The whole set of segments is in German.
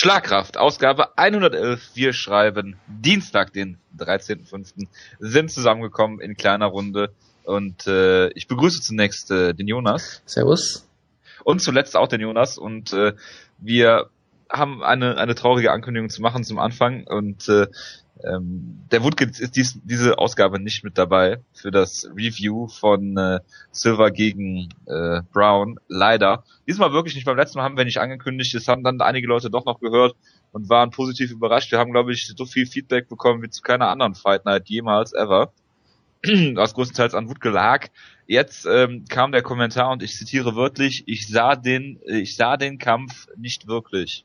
Schlagkraft, Ausgabe 111. Wir schreiben Dienstag, den 13.05. sind zusammengekommen in kleiner Runde. Und äh, ich begrüße zunächst äh, den Jonas. Servus. Und zuletzt auch den Jonas. Und äh, wir haben eine, eine traurige Ankündigung zu machen zum Anfang. Und äh, ähm, der Woodkid ist dies, diese Ausgabe nicht mit dabei für das Review von äh, Silver gegen äh, Brown. Leider. Diesmal wirklich nicht. Beim letzten Mal haben wir nicht angekündigt. Das haben dann einige Leute doch noch gehört und waren positiv überrascht. Wir haben, glaube ich, so viel Feedback bekommen wie zu keiner anderen Fight Night jemals ever. Was größtenteils an Wood lag. Jetzt ähm, kam der Kommentar und ich zitiere wörtlich, ich sah den, ich sah den Kampf nicht wirklich.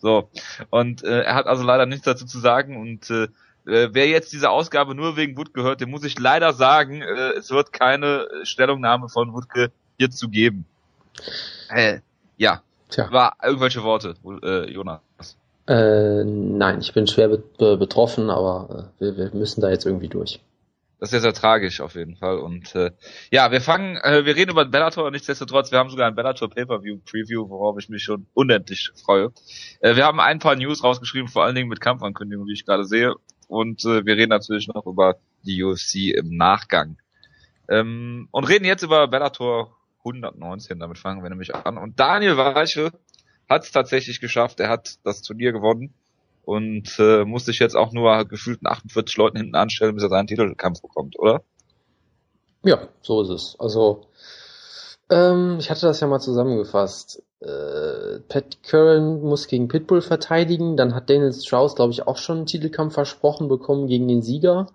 So. Und äh, er hat also leider nichts dazu zu sagen und äh, äh, wer jetzt diese Ausgabe nur wegen Wood gehört, dem muss ich leider sagen, äh, es wird keine Stellungnahme von Wutke hierzu geben. Äh, ja. Tja. War irgendwelche Worte, äh, Jonas? Äh, nein, ich bin schwer be betroffen, aber äh, wir, wir müssen da jetzt irgendwie durch. Das ist ja sehr tragisch auf jeden Fall. Und äh, ja, wir fangen, äh, wir reden über Bellator, nichtsdestotrotz, wir haben sogar ein Bellator Pay-Per-View Preview, worauf ich mich schon unendlich freue. Äh, wir haben ein paar News rausgeschrieben, vor allen Dingen mit Kampfankündigungen, wie ich gerade sehe. Und äh, wir reden natürlich noch über die UFC im Nachgang. Ähm, und reden jetzt über Bellator 119, damit fangen wir nämlich an. Und Daniel Weiche hat es tatsächlich geschafft, er hat das Turnier gewonnen und äh, muss sich jetzt auch nur gefühlten 48 Leuten hinten anstellen, bis er seinen Titelkampf bekommt, oder? Ja, so ist es. Also ähm, ich hatte das ja mal zusammengefasst. Äh, Pat Curran muss gegen Pitbull verteidigen, dann hat Daniel Strauss, glaube ich, auch schon einen Titelkampf versprochen bekommen gegen den Sieger.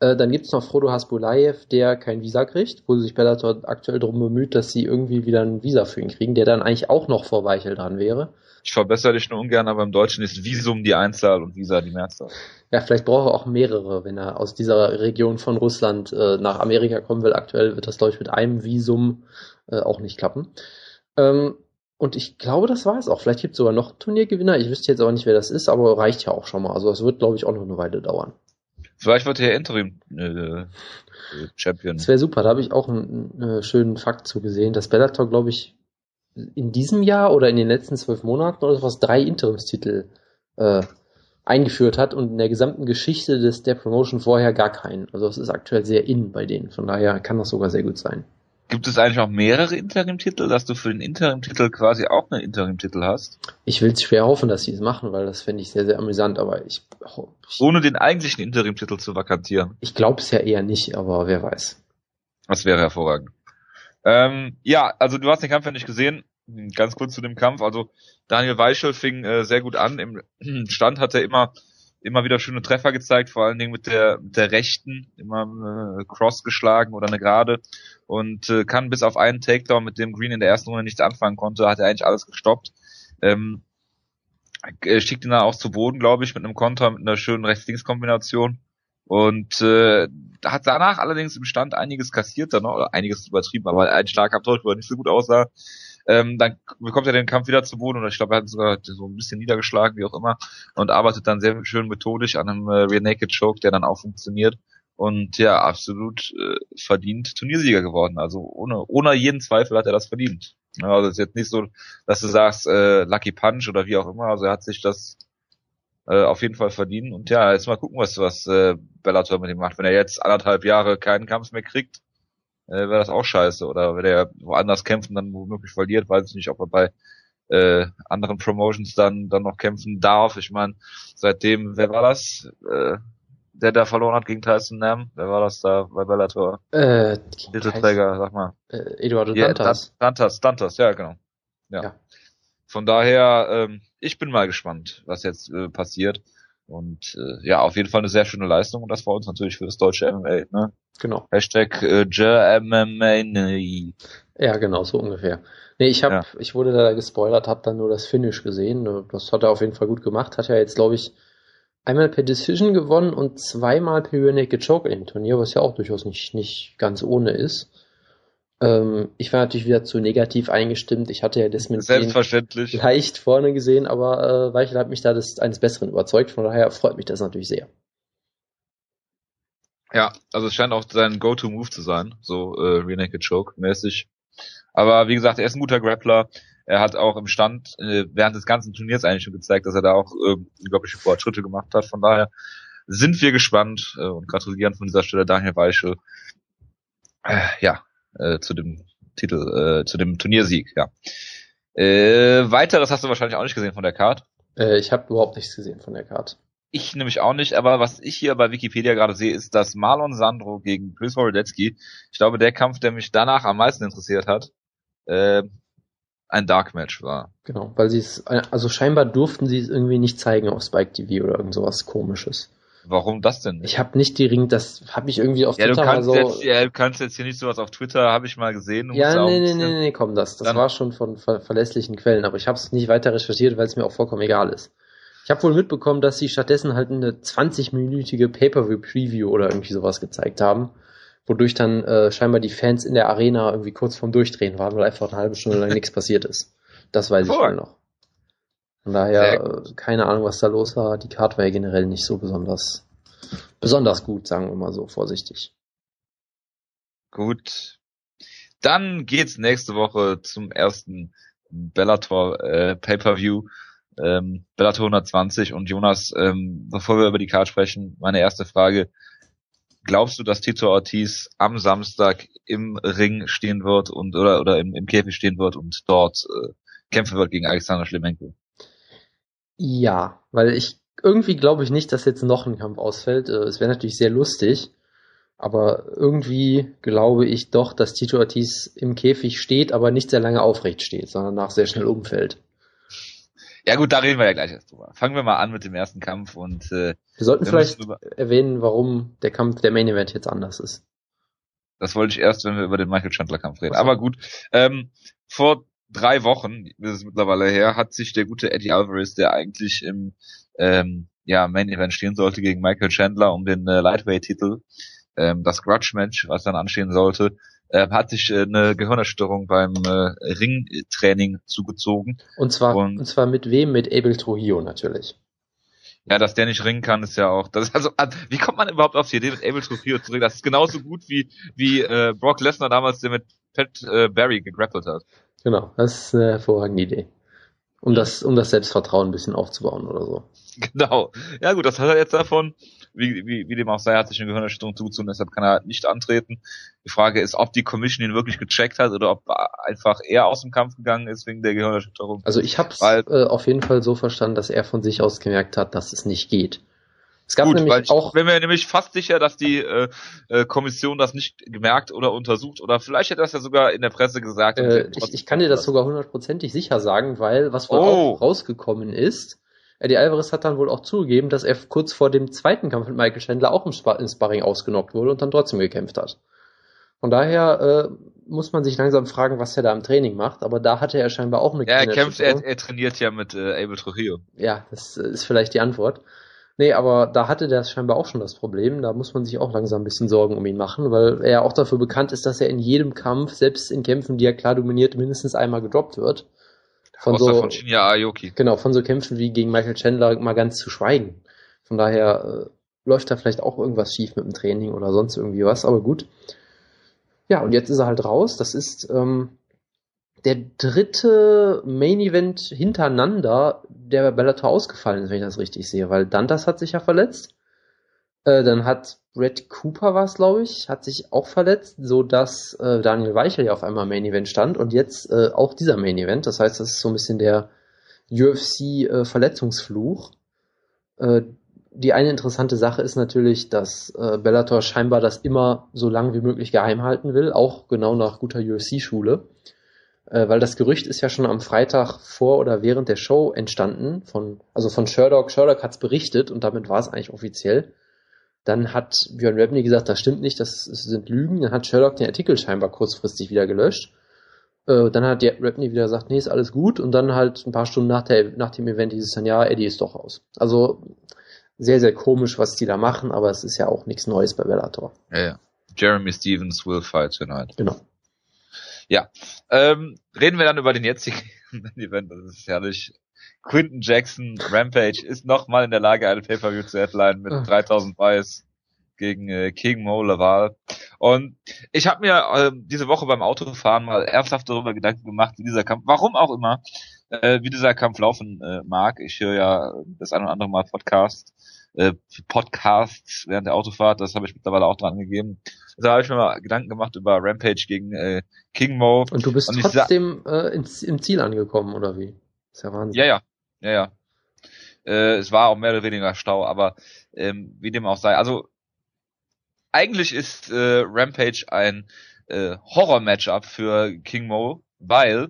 Äh, dann gibt's noch Frodo Hasbulayev, der kein Visa kriegt, wo sich Bellator aktuell darum bemüht, dass sie irgendwie wieder ein Visa für ihn kriegen, der dann eigentlich auch noch vor Weichel dran wäre. Ich verbessere dich nur ungern, aber im Deutschen ist Visum die Einzahl und Visa die Mehrzahl. Ja, vielleicht braucht er auch mehrere, wenn er aus dieser Region von Russland äh, nach Amerika kommen will. Aktuell wird das, glaube ich, mit einem Visum äh, auch nicht klappen. Ähm, und ich glaube, das war es auch. Vielleicht gibt es sogar noch Turniergewinner. Ich wüsste jetzt aber nicht, wer das ist, aber reicht ja auch schon mal. Also es wird, glaube ich, auch noch eine Weile dauern. Vielleicht wird er Interim äh, Champion. Das wäre super. Da habe ich auch einen, einen schönen Fakt zugesehen, dass Bellator, glaube ich, in diesem Jahr oder in den letzten zwölf Monaten oder was drei Interimstitel äh, eingeführt hat und in der gesamten Geschichte des der Promotion vorher gar keinen. Also es ist aktuell sehr in bei denen. Von daher kann das sogar sehr gut sein. Gibt es eigentlich auch mehrere Interim-Titel, dass du für den Interim-Titel quasi auch einen Interim-Titel hast? Ich will es schwer hoffen, dass sie es machen, weil das fände ich sehr, sehr amüsant, aber ich, ich Ohne den eigentlichen Interim-Titel zu vakantieren. Ich glaube es ja eher nicht, aber wer weiß. Das wäre hervorragend. Ähm, ja, also du hast den Kampf ja nicht gesehen. Ganz kurz zu dem Kampf. Also Daniel Weichel fing äh, sehr gut an. Im Stand hat er immer immer wieder schöne Treffer gezeigt, vor allen Dingen mit der mit der rechten, immer äh, Cross geschlagen oder eine Gerade und äh, kann bis auf einen Takedown, mit dem Green in der ersten Runde nichts anfangen konnte, hat er eigentlich alles gestoppt. Ähm, äh, schickt ihn dann auch zu Boden, glaube ich, mit einem Konter, mit einer schönen Rechts-Links-Kombination. Und äh, hat danach allerdings im Stand einiges kassiert dann noch, oder einiges übertrieben, aber ein starker Abtausch, wo er nicht so gut aussah. Ähm, dann bekommt er den Kampf wieder zu Boden oder ich glaube, er hat sogar so ein bisschen niedergeschlagen, wie auch immer, und arbeitet dann sehr schön methodisch an einem äh, Rear Naked Choke, der dann auch funktioniert. Und ja, absolut äh, verdient Turniersieger geworden. Also ohne, ohne jeden Zweifel hat er das verdient. Also es ist jetzt nicht so, dass du sagst, äh, Lucky Punch oder wie auch immer. Also er hat sich das äh, auf jeden Fall verdienen. Und ja, jetzt mal gucken, was, was äh, Bellator mit ihm macht. Wenn er jetzt anderthalb Jahre keinen Kampf mehr kriegt, äh, wäre das auch scheiße. Oder wenn er woanders kämpft und dann womöglich verliert, weiß ich nicht, ob er bei äh, anderen Promotions dann dann noch kämpfen darf. Ich meine, seitdem, wer war das? Äh, der da verloren hat gegen Tyson Nam? Wer war das da bei Bellator? Äh, Titelträger, sag mal. Äh, Eduardo Dantas. Ja, Dantas, Dantas, ja, genau. Ja. ja. Von daher, ähm, ich bin mal gespannt, was jetzt äh, passiert. Und äh, ja, auf jeden Fall eine sehr schöne Leistung und das war uns natürlich für das deutsche MMA, ne? Genau. Hashtag äh, MMA. Ja, genau, so ungefähr. Nee, ich hab, ja. ich wurde da gespoilert, hab dann nur das Finish gesehen. Das hat er auf jeden Fall gut gemacht. Hat ja jetzt, glaube ich, einmal per Decision gewonnen und zweimal per Naked Choke im Turnier, was ja auch durchaus nicht, nicht ganz ohne ist. Ähm, ich war natürlich wieder zu negativ eingestimmt. Ich hatte ja Desmond Selbstverständlich. leicht vorne gesehen, aber äh, Weichel hat mich da des, eines Besseren überzeugt. Von daher freut mich das natürlich sehr. Ja, also es scheint auch sein Go-To-Move zu sein, so äh, Rear Naked Choke mäßig. Aber wie gesagt, er ist ein guter Grappler. Er hat auch im Stand äh, während des ganzen Turniers eigentlich schon gezeigt, dass er da auch äh, unglaubliche Fortschritte gemacht hat. Von daher sind wir gespannt äh, und gratulieren von dieser Stelle Daniel Weichel äh, ja äh, zu dem Titel, äh, zu dem Turniersieg. Ja. Äh, weiteres hast du wahrscheinlich auch nicht gesehen von der Card. Äh, ich habe überhaupt nichts gesehen von der Card. Ich nämlich auch nicht, aber was ich hier bei Wikipedia gerade sehe, ist, dass Marlon Sandro gegen Chris Worodetzky, ich glaube, der Kampf, der mich danach am meisten interessiert hat, äh, ein Dark Match war. Genau, weil sie es, also scheinbar durften sie es irgendwie nicht zeigen auf Spike TV oder irgend sowas komisches. Warum das denn? Ich habe nicht die Ring, das habe ich irgendwie auf ja, Twitter du kannst so. Jetzt, ja, du kannst jetzt hier nicht sowas auf Twitter, habe ich mal gesehen. Ja, nee, nee, nee, nee, komm, das, das war schon von ver verlässlichen Quellen, aber ich habe es nicht weiter recherchiert, weil es mir auch vollkommen egal ist. Ich habe wohl mitbekommen, dass sie stattdessen halt eine 20-minütige Pay-per-view-Preview oder irgendwie sowas gezeigt haben, wodurch dann äh, scheinbar die Fans in der Arena irgendwie kurz vorm Durchdrehen waren, weil einfach eine halbe Stunde lang nichts passiert ist. Das weiß ich wohl noch. Von daher, äh, keine Ahnung, was da los war. Die Card war ja generell nicht so besonders, besonders gut, sagen wir mal so vorsichtig. Gut. Dann geht's nächste Woche zum ersten Bellator äh, Pay-per-View. Ähm, Bellator 120 und Jonas, ähm, bevor wir über die Card sprechen, meine erste Frage. Glaubst du, dass Tito Ortiz am Samstag im Ring stehen wird und oder oder im, im Käfig stehen wird und dort äh, kämpfen wird gegen Alexander Schlemenko? Ja, weil ich irgendwie glaube ich nicht, dass jetzt noch ein Kampf ausfällt. Äh, Es wäre natürlich sehr lustig, aber irgendwie glaube ich doch, dass Tito Ortiz im Käfig steht, aber nicht sehr lange aufrecht steht, sondern nach sehr schnell umfällt. Ja gut, da reden wir ja gleich erst drüber. Fangen wir mal an mit dem ersten Kampf und äh, Wir sollten wir vielleicht erwähnen, warum der Kampf der Main Event jetzt anders ist. Das wollte ich erst, wenn wir über den Michael Chandler Kampf reden. Aber gut, ähm, vor drei Wochen, das ist mittlerweile her, hat sich der gute Eddie Alvarez, der eigentlich im ähm, ja, Main Event stehen sollte gegen Michael Chandler um den äh, Lightweight-Titel, ähm, das Grudge-Match, was dann anstehen sollte, äh, hat sich äh, eine Gehirnerschütterung beim äh, Ringtraining zugezogen. Und zwar, Und- und zwar mit wem? Mit Abel Trujillo natürlich. Ja, dass der nicht ringen kann, ist ja auch. Das ist also, ah, wie kommt man überhaupt auf die Idee, mit Abel Trujillo zu ringen? Das ist genauso gut wie wie äh, Brock Lesnar damals, der mit Pat äh, Barry gegrappelt hat. Genau, das ist eine hervorragende Idee. Um das, um das Selbstvertrauen ein bisschen aufzubauen oder so. Genau. Ja gut, das hat er jetzt davon. Wie, wie, wie dem auch sei, hat sich eine Gehirnerschütterung zugezogen, deshalb kann er nicht antreten. Die Frage ist, ob die Commission ihn wirklich gecheckt hat oder ob einfach er aus dem Kampf gegangen ist wegen der Gehirnerschütterung. Also ich habe es äh, auf jeden Fall so verstanden, dass er von sich aus gemerkt hat, dass es nicht geht. Es gab Gut, weil nämlich ich auch bin mir nämlich fast sicher, dass die äh, äh, Kommission das nicht gemerkt oder untersucht oder vielleicht hat das ja sogar in der Presse gesagt. Äh, ich, ich kann dir das sogar hundertprozentig sicher sagen, weil was wohl Oh. auch rausgekommen ist, Eddie Alvarez hat dann wohl auch zugegeben, dass er kurz vor dem zweiten Kampf mit Michael Chandler auch im, Spa im Sparring ausgenockt wurde und dann trotzdem gekämpft hat. Von daher äh, muss man sich langsam fragen, was er da im Training macht, aber da hatte er scheinbar auch eine Ja, er kämpft, er, er trainiert ja mit äh, Abel Trujillo. Ja, das äh, ist vielleicht die Antwort. Nee, aber da hatte der scheinbar auch schon das Problem. Da muss man sich auch langsam ein bisschen Sorgen um ihn machen, weil er auch dafür bekannt ist, dass er in jedem Kampf, selbst in Kämpfen, die er klar dominiert, mindestens einmal gedroppt wird. Von Außer so, von Shinya Aoki. genau, von so Kämpfen wie gegen Michael Chandler mal ganz zu schweigen. Von daher äh, läuft da vielleicht auch irgendwas schief mit dem Training oder sonst irgendwie was, aber gut. Ja, und jetzt ist er halt raus. Das ist ähm, der dritte Main Event hintereinander, der bei Bellator ausgefallen ist, wenn ich das richtig sehe, weil Dantas hat sich ja verletzt. Äh, dann hat Brett Cooper was, glaube ich, hat sich auch verletzt, so dass äh, Daniel Weichel ja auf einmal Main Event stand und jetzt äh, auch dieser Main Event. Das heißt, das ist so ein bisschen der UFC äh, Verletzungsfluch. Äh, die eine interessante Sache ist natürlich, dass äh, Bellator scheinbar das immer so lang wie möglich geheim halten will, auch genau nach guter UFC-Schule. Äh, weil das Gerücht ist ja schon am Freitag vor oder während der Show entstanden, von, also von Sherlock. Sherlock hat es berichtet und damit war es eigentlich offiziell. Dann hat Björn Rebney gesagt, das stimmt nicht, das sind Lügen. Dann hat Sherlock den Artikel scheinbar kurzfristig wieder gelöscht. Äh, dann hat Rebney wieder gesagt, nee, ist alles gut. Und dann halt ein paar Stunden nach, der, nach dem Event hieß es dann, ja, Eddie ist doch raus. Also sehr, sehr komisch, was die da machen, aber es ist ja auch nichts Neues bei Bellator. Ja, ja. Jeremy Stevens will fight tonight. Genau. Ähm, reden wir dann über den jetzigen Event, das ist herrlich. Quinton Jackson, Rampage, ist nochmal in der Lage, eine Pay-Per-View zu headline mit Ah. 3000 Buys gegen äh, King Mo Laval. Und ich habe mir äh, diese Woche beim Autofahren mal ernsthaft darüber Gedanken gemacht, wie dieser Kampf, warum auch immer, äh, wie dieser Kampf laufen äh, mag. Ich höre ja das ein oder andere Mal Podcast, äh, Podcasts während der Autofahrt, das habe ich mittlerweile auch dran gegeben. Da habe ich mir mal Gedanken gemacht über Rampage gegen äh, King Mo. Und du bist Und trotzdem äh, ins, im Ziel angekommen, oder wie? ist ja Wahnsinn. Ja, ja, ja, ja. Äh, es war auch mehr oder weniger Stau, aber ähm, wie dem auch sei. Also eigentlich ist äh, Rampage ein äh, Horror-Matchup für King Mo, weil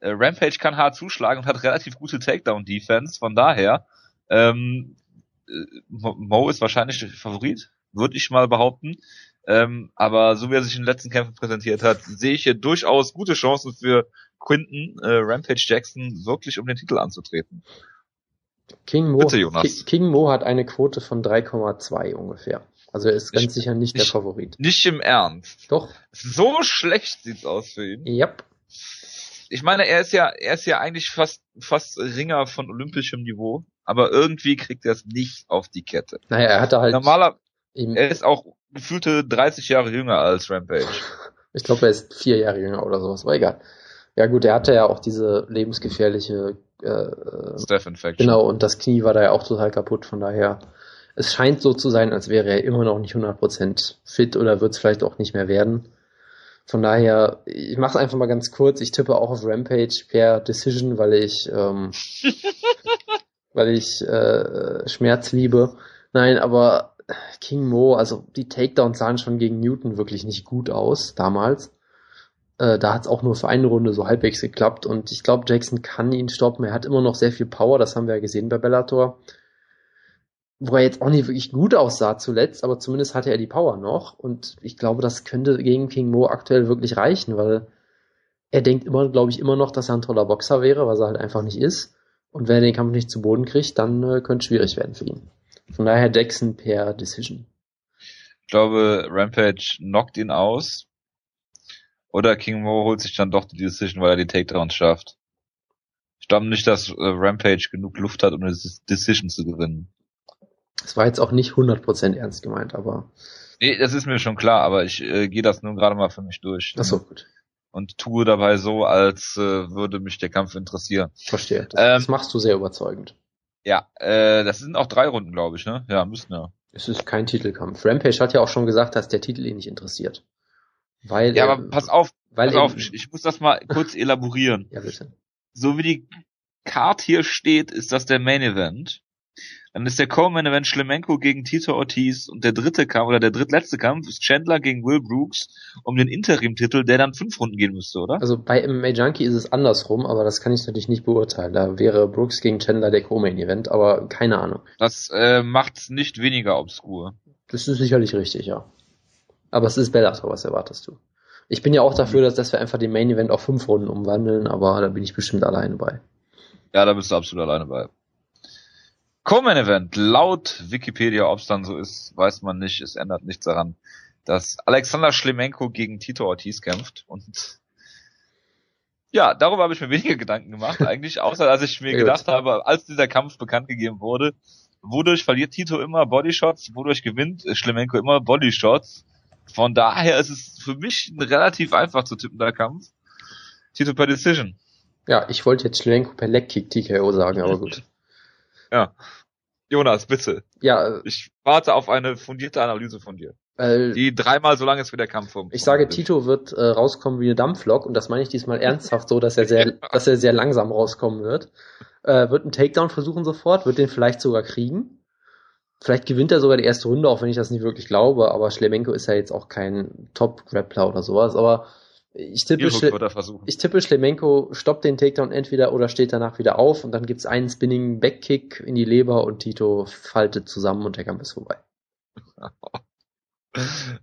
äh, Rampage kann hart zuschlagen und hat relativ gute Takedown-Defense. Von daher ähm, äh, Mo ist wahrscheinlich der Favorit, würde ich mal behaupten. Ähm, aber so wie er sich in den letzten Kämpfen präsentiert hat, sehe ich hier durchaus gute Chancen für Quinton äh, Rampage Jackson wirklich um den Titel anzutreten. King Mo, Bitte, Jonas. Ki- King Mo hat eine Quote von 3,2 ungefähr. Also er ist ganz Ich- sicher nicht der ich- Favorit. Nicht im Ernst. Doch, So schlecht sieht's aus für ihn. yep. Ich meine, er ist ja, er ist ja eigentlich fast, fast Ringer von olympischem Niveau, aber irgendwie kriegt er es nicht auf die Kette. Naja, er hatte halt Normaler, er ist auch gefühlte 30 Jahre jünger als Rampage. ich glaube, er ist vier Jahre jünger oder sowas, aber egal. Ja gut, er hatte ja auch diese lebensgefährliche, äh, äh, Steph Infection. genau, und das Knie war da ja auch total kaputt, von daher, es scheint so zu sein, als wäre er immer noch nicht 100% fit oder wird es vielleicht auch nicht mehr werden. Von daher, ich mache es einfach mal ganz kurz. Ich tippe auch auf Rampage per Decision, weil ich, ähm, weil ich äh, Schmerz liebe. Nein, aber King Mo, also die Takedowns sahen schon gegen Newton wirklich nicht gut aus damals. Äh, da hat es auch nur für eine Runde so halbwegs geklappt und ich glaube, Jackson kann ihn stoppen. Er hat immer noch sehr viel Power, das haben wir ja gesehen bei Bellator. Wo er jetzt auch nicht wirklich gut aussah zuletzt, aber zumindest hatte er die Power noch und ich glaube, das könnte gegen King Mo aktuell wirklich reichen, weil er denkt immer, glaube ich, immer noch, dass er ein toller Boxer wäre, was er halt einfach nicht ist. Und wenn er den Kampf nicht zu Boden kriegt, dann äh, könnte es schwierig werden für ihn. Von daher Jackson per Decision. Ich glaube, Rampage knockt ihn aus. Oder King Mo holt sich dann doch die Decision, weil er die Takedowns schafft. Ich glaube nicht, dass äh, Rampage genug Luft hat, um eine Decision zu gewinnen. Das war jetzt auch nicht 100% ernst gemeint, aber Nee, das ist mir schon klar, aber ich äh, gehe das nun gerade mal für mich durch. ach so, gut. Und tue dabei so, als äh, würde mich der Kampf interessieren. Verstehe. Das, Ähm, das machst du sehr überzeugend. Ja, äh, das sind auch drei Runden, glaube ich, ne? Ja, müssten ja. Es ist kein Titelkampf. Rampage hat ja auch schon gesagt, dass der Titel ihn nicht interessiert. Weil Ja, er, aber pass auf, weil pass auf, ich, ich muss das mal kurz elaborieren. ja bitte. So wie die Card hier steht, ist das der Main Event. Dann ist der Co-Main Event Schlemenko gegen Tito Ortiz und der dritte Kampf oder der drittletzte Kampf ist Chandler gegen Will Brooks um den Interim-Titel, der dann fünf Runden gehen müsste, oder? Also bei MMA Junkie ist es andersrum, aber das kann ich natürlich nicht beurteilen. Da wäre Brooks gegen Chandler der Co-Main-Event, aber keine Ahnung. Das äh, macht's nicht weniger obskur. Das ist sicherlich richtig, ja. Aber es ist Bellator, was erwartest du? Ich bin ja auch dafür, dass, dass wir einfach den Main-Event auf fünf Runden umwandeln, aber da bin ich bestimmt alleine bei. Ja, da bist du absolut alleine bei. Co-Main Event, laut Wikipedia, ob's dann so ist, weiß man nicht. Es ändert nichts daran, dass Alexander Schlemenko gegen Tito Ortiz kämpft. Und ja, darüber habe ich mir weniger Gedanken gemacht, eigentlich, außer dass ich mir gedacht habe, als dieser Kampf bekannt gegeben wurde, wodurch verliert Tito immer Bodyshots, wodurch gewinnt Schlemenko immer Bodyshots. Von daher ist es für mich ein relativ einfach zu tippender Kampf. Tito per Decision. Ja, ich wollte jetzt Schlenko per Leckkick TKO sagen, aber gut. Ja. Jonas, bitte. Ja, äh, Ich warte auf eine fundierte Analyse von dir. weil Die dreimal so lange ist wie der Kampf vom. ich sage, Tito wird äh, rauskommen wie eine Dampflok und das meine ich diesmal ernsthaft so, dass er sehr, dass er sehr langsam rauskommen wird. Äh, wird einen Takedown versuchen sofort, wird den vielleicht sogar kriegen. Vielleicht gewinnt er sogar die erste Runde, auch wenn ich das nicht wirklich glaube, aber Schlemenko ist ja jetzt auch kein Top-Grappler oder sowas, aber ich tippe, ich tippe Schlemenko stoppt den Takedown entweder oder steht danach wieder auf und dann gibt's einen Spinning Backkick in die Leber und Tito faltet zusammen und der Kampf ist vorbei.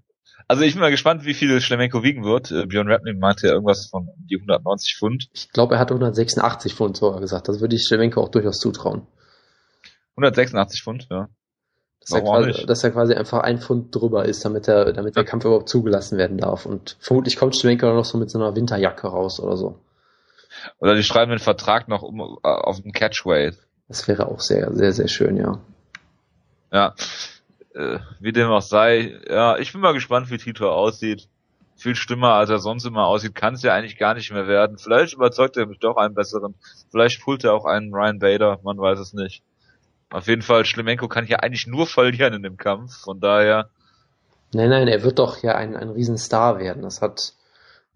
Also ich bin mal gespannt, wie viel Schlemenko wiegen wird. Äh, Björn Rapney meinte ja irgendwas von die 190 Pfund. Ich glaube, er hatte 186 Pfund sogar gesagt. Das würde ich Schlemenko auch durchaus zutrauen. 186 Pfund, ja. Dass er, quasi, dass er quasi einfach ein Pfund drüber ist, damit er, damit der Kampf überhaupt zugelassen werden darf. Und vermutlich kommt dann noch so mit so einer Winterjacke raus oder so. Oder die schreiben den Vertrag noch um äh, auf dem Catchweight. Das wäre auch sehr, sehr, sehr schön, ja. Ja. äh, wie dem auch sei, ja, ich bin mal gespannt, wie Tito aussieht. Viel schlimmer, als er sonst immer aussieht, kann es ja eigentlich gar nicht mehr werden. Vielleicht überzeugt er mich doch einen besseren. Vielleicht pullt er auch einen Ryan Bader, man weiß es nicht. Auf jeden Fall, Schlemenko kann hier eigentlich nur verlieren in dem Kampf, von daher. Nein, nein, er wird doch ja ein, ein Riesenstar werden. Das hat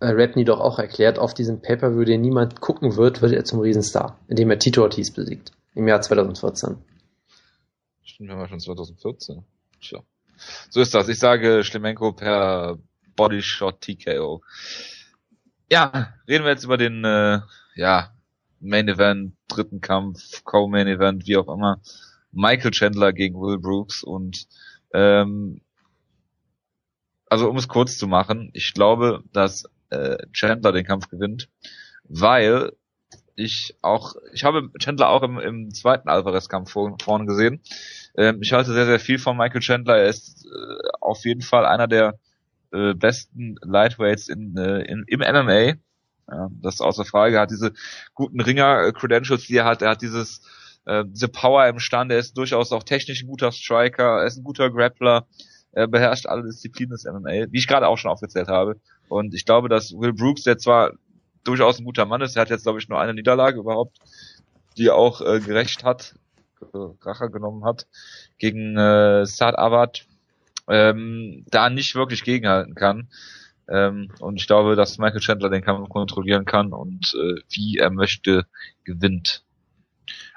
äh, Rapney doch auch erklärt. Auf diesem Pay-Per-View, den niemand gucken wird, wird er zum Riesenstar, indem er Tito Ortiz besiegt. Im Jahr 2014. Stimmt, wir haben schon 2014. Tja. So ist das. Ich sage Schlemenko per Bodyshot TKO. Ja, reden wir jetzt über den äh, ja, Main Event, dritten Kampf, Co-Main Event, wie auch immer. Michael Chandler gegen Will Brooks und ähm, also um es kurz zu machen, ich glaube, dass äh, Chandler den Kampf gewinnt, weil ich auch, ich habe Chandler auch im, im zweiten Alvarez-Kampf vor, vorne gesehen. Ähm, ich halte sehr, sehr viel von Michael Chandler. Er ist äh, auf jeden Fall einer der äh, besten Lightweights in, äh, in, im MMA. Ja, das ist außer Frage. Er hat diese guten Ringer-Credentials, die er hat. Er hat dieses, äh, diese Power im Stand. Er ist durchaus auch technisch ein guter Striker. Er ist ein guter Grappler. Er beherrscht alle Disziplinen des MMA, wie ich gerade auch schon aufgezählt habe. Und ich glaube, dass Will Brooks, der zwar durchaus ein guter Mann ist, er hat jetzt, glaube ich, nur eine Niederlage überhaupt, die auch äh, gerecht hat, äh, Rache genommen hat, gegen äh, Saad Abad, ähm, da nicht wirklich gegenhalten kann. Ähm, und ich glaube, dass Michael Chandler den Kampf kontrollieren kann und äh, wie er möchte, gewinnt.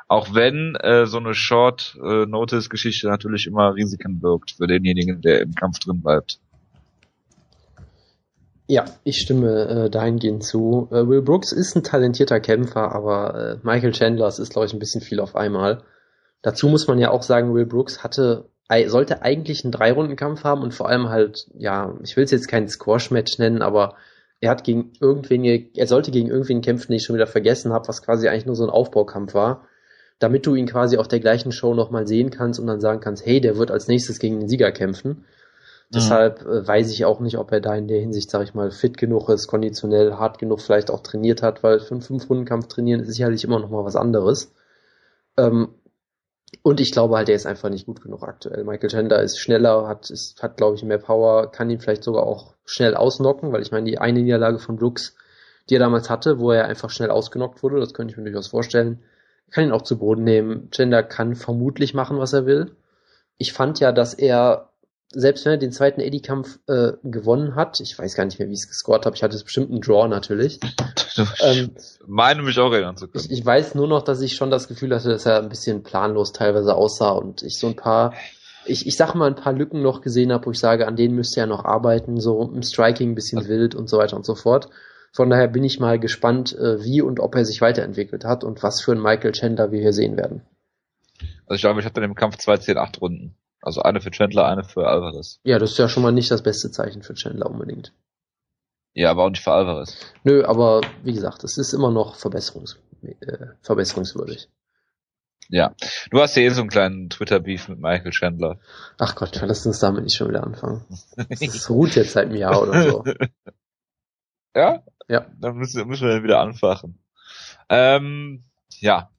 Auch wenn äh, so eine Short-Notice-Geschichte natürlich immer Risiken birgt für denjenigen, der im Kampf drin bleibt. Ja, ich stimme äh, dahingehend zu. Äh, Will Brooks ist ein talentierter Kämpfer, aber äh, Michael Chandler ist, glaube ich, ein bisschen viel auf einmal. Dazu muss man ja auch sagen, Will Brooks hatte, sollte eigentlich einen Drei-Runden-Kampf haben und vor allem halt, ja, ich will es jetzt kein Squash-Match nennen, aber er hat gegen irgendwen, er sollte gegen irgendwen kämpfen, den ich schon wieder vergessen habe, was quasi eigentlich nur so ein Aufbaukampf war, damit du ihn quasi auf der gleichen Show nochmal sehen kannst und dann sagen kannst, hey, der wird als nächstes gegen den Sieger kämpfen. Deshalb äh, weiß ich auch nicht, ob er da in der Hinsicht, sag ich mal, fit genug ist, konditionell hart genug vielleicht auch trainiert hat, weil für einen Fünf-Runden-Kampf trainieren ist sicherlich immer noch mal was anderes. Ähm, und ich glaube halt, er ist einfach nicht gut genug aktuell. Michael Chandler ist schneller, hat, ist, hat glaube ich mehr Power, kann ihn vielleicht sogar auch schnell ausnocken, weil ich meine, die eine Niederlage von Brooks, die er damals hatte, wo er einfach schnell ausgenockt wurde, das könnte ich mir durchaus vorstellen, kann ihn auch zu Boden nehmen. Chandler kann vermutlich machen, was er will. Ich fand ja, dass er selbst wenn er den zweiten Eddie-Kampf äh, gewonnen hat, ich weiß gar nicht mehr, wie ich es gescored habe, ich hatte es bestimmt einen Draw natürlich. ähm, meine mich auch erinnern zu können. Ich, ich weiß nur noch, dass ich schon das Gefühl hatte, dass er ein bisschen planlos teilweise aussah und ich so ein paar, ich, ich sag mal ein paar Lücken noch gesehen habe, wo ich sage, an denen müsste er noch arbeiten, so im Striking ein bisschen wild und so weiter und so fort. Von daher bin ich mal gespannt, äh, wie und ob er sich weiterentwickelt hat und was für ein Michael Chandler wir hier sehen werden. Also ich glaube, ich hatte in dem Kampf 2 10 8 Runden. Also eine für Chandler, eine für Alvarez. Ja, das ist ja schon mal nicht das beste Zeichen für Chandler unbedingt. Ja, aber auch nicht für Alvarez. Nö, aber wie gesagt, es ist immer noch verbesserungs äh, verbesserungswürdig. Ja, du hast ja eh so einen kleinen Twitter-Beef mit Michael Chandler. Ach Gott, lass uns damit nicht schon wieder anfangen. Das ruht jetzt seit einem Jahr oder so. Ja? Ja. Dann müssen, müssen wir wieder anfachen. Ähm, ja,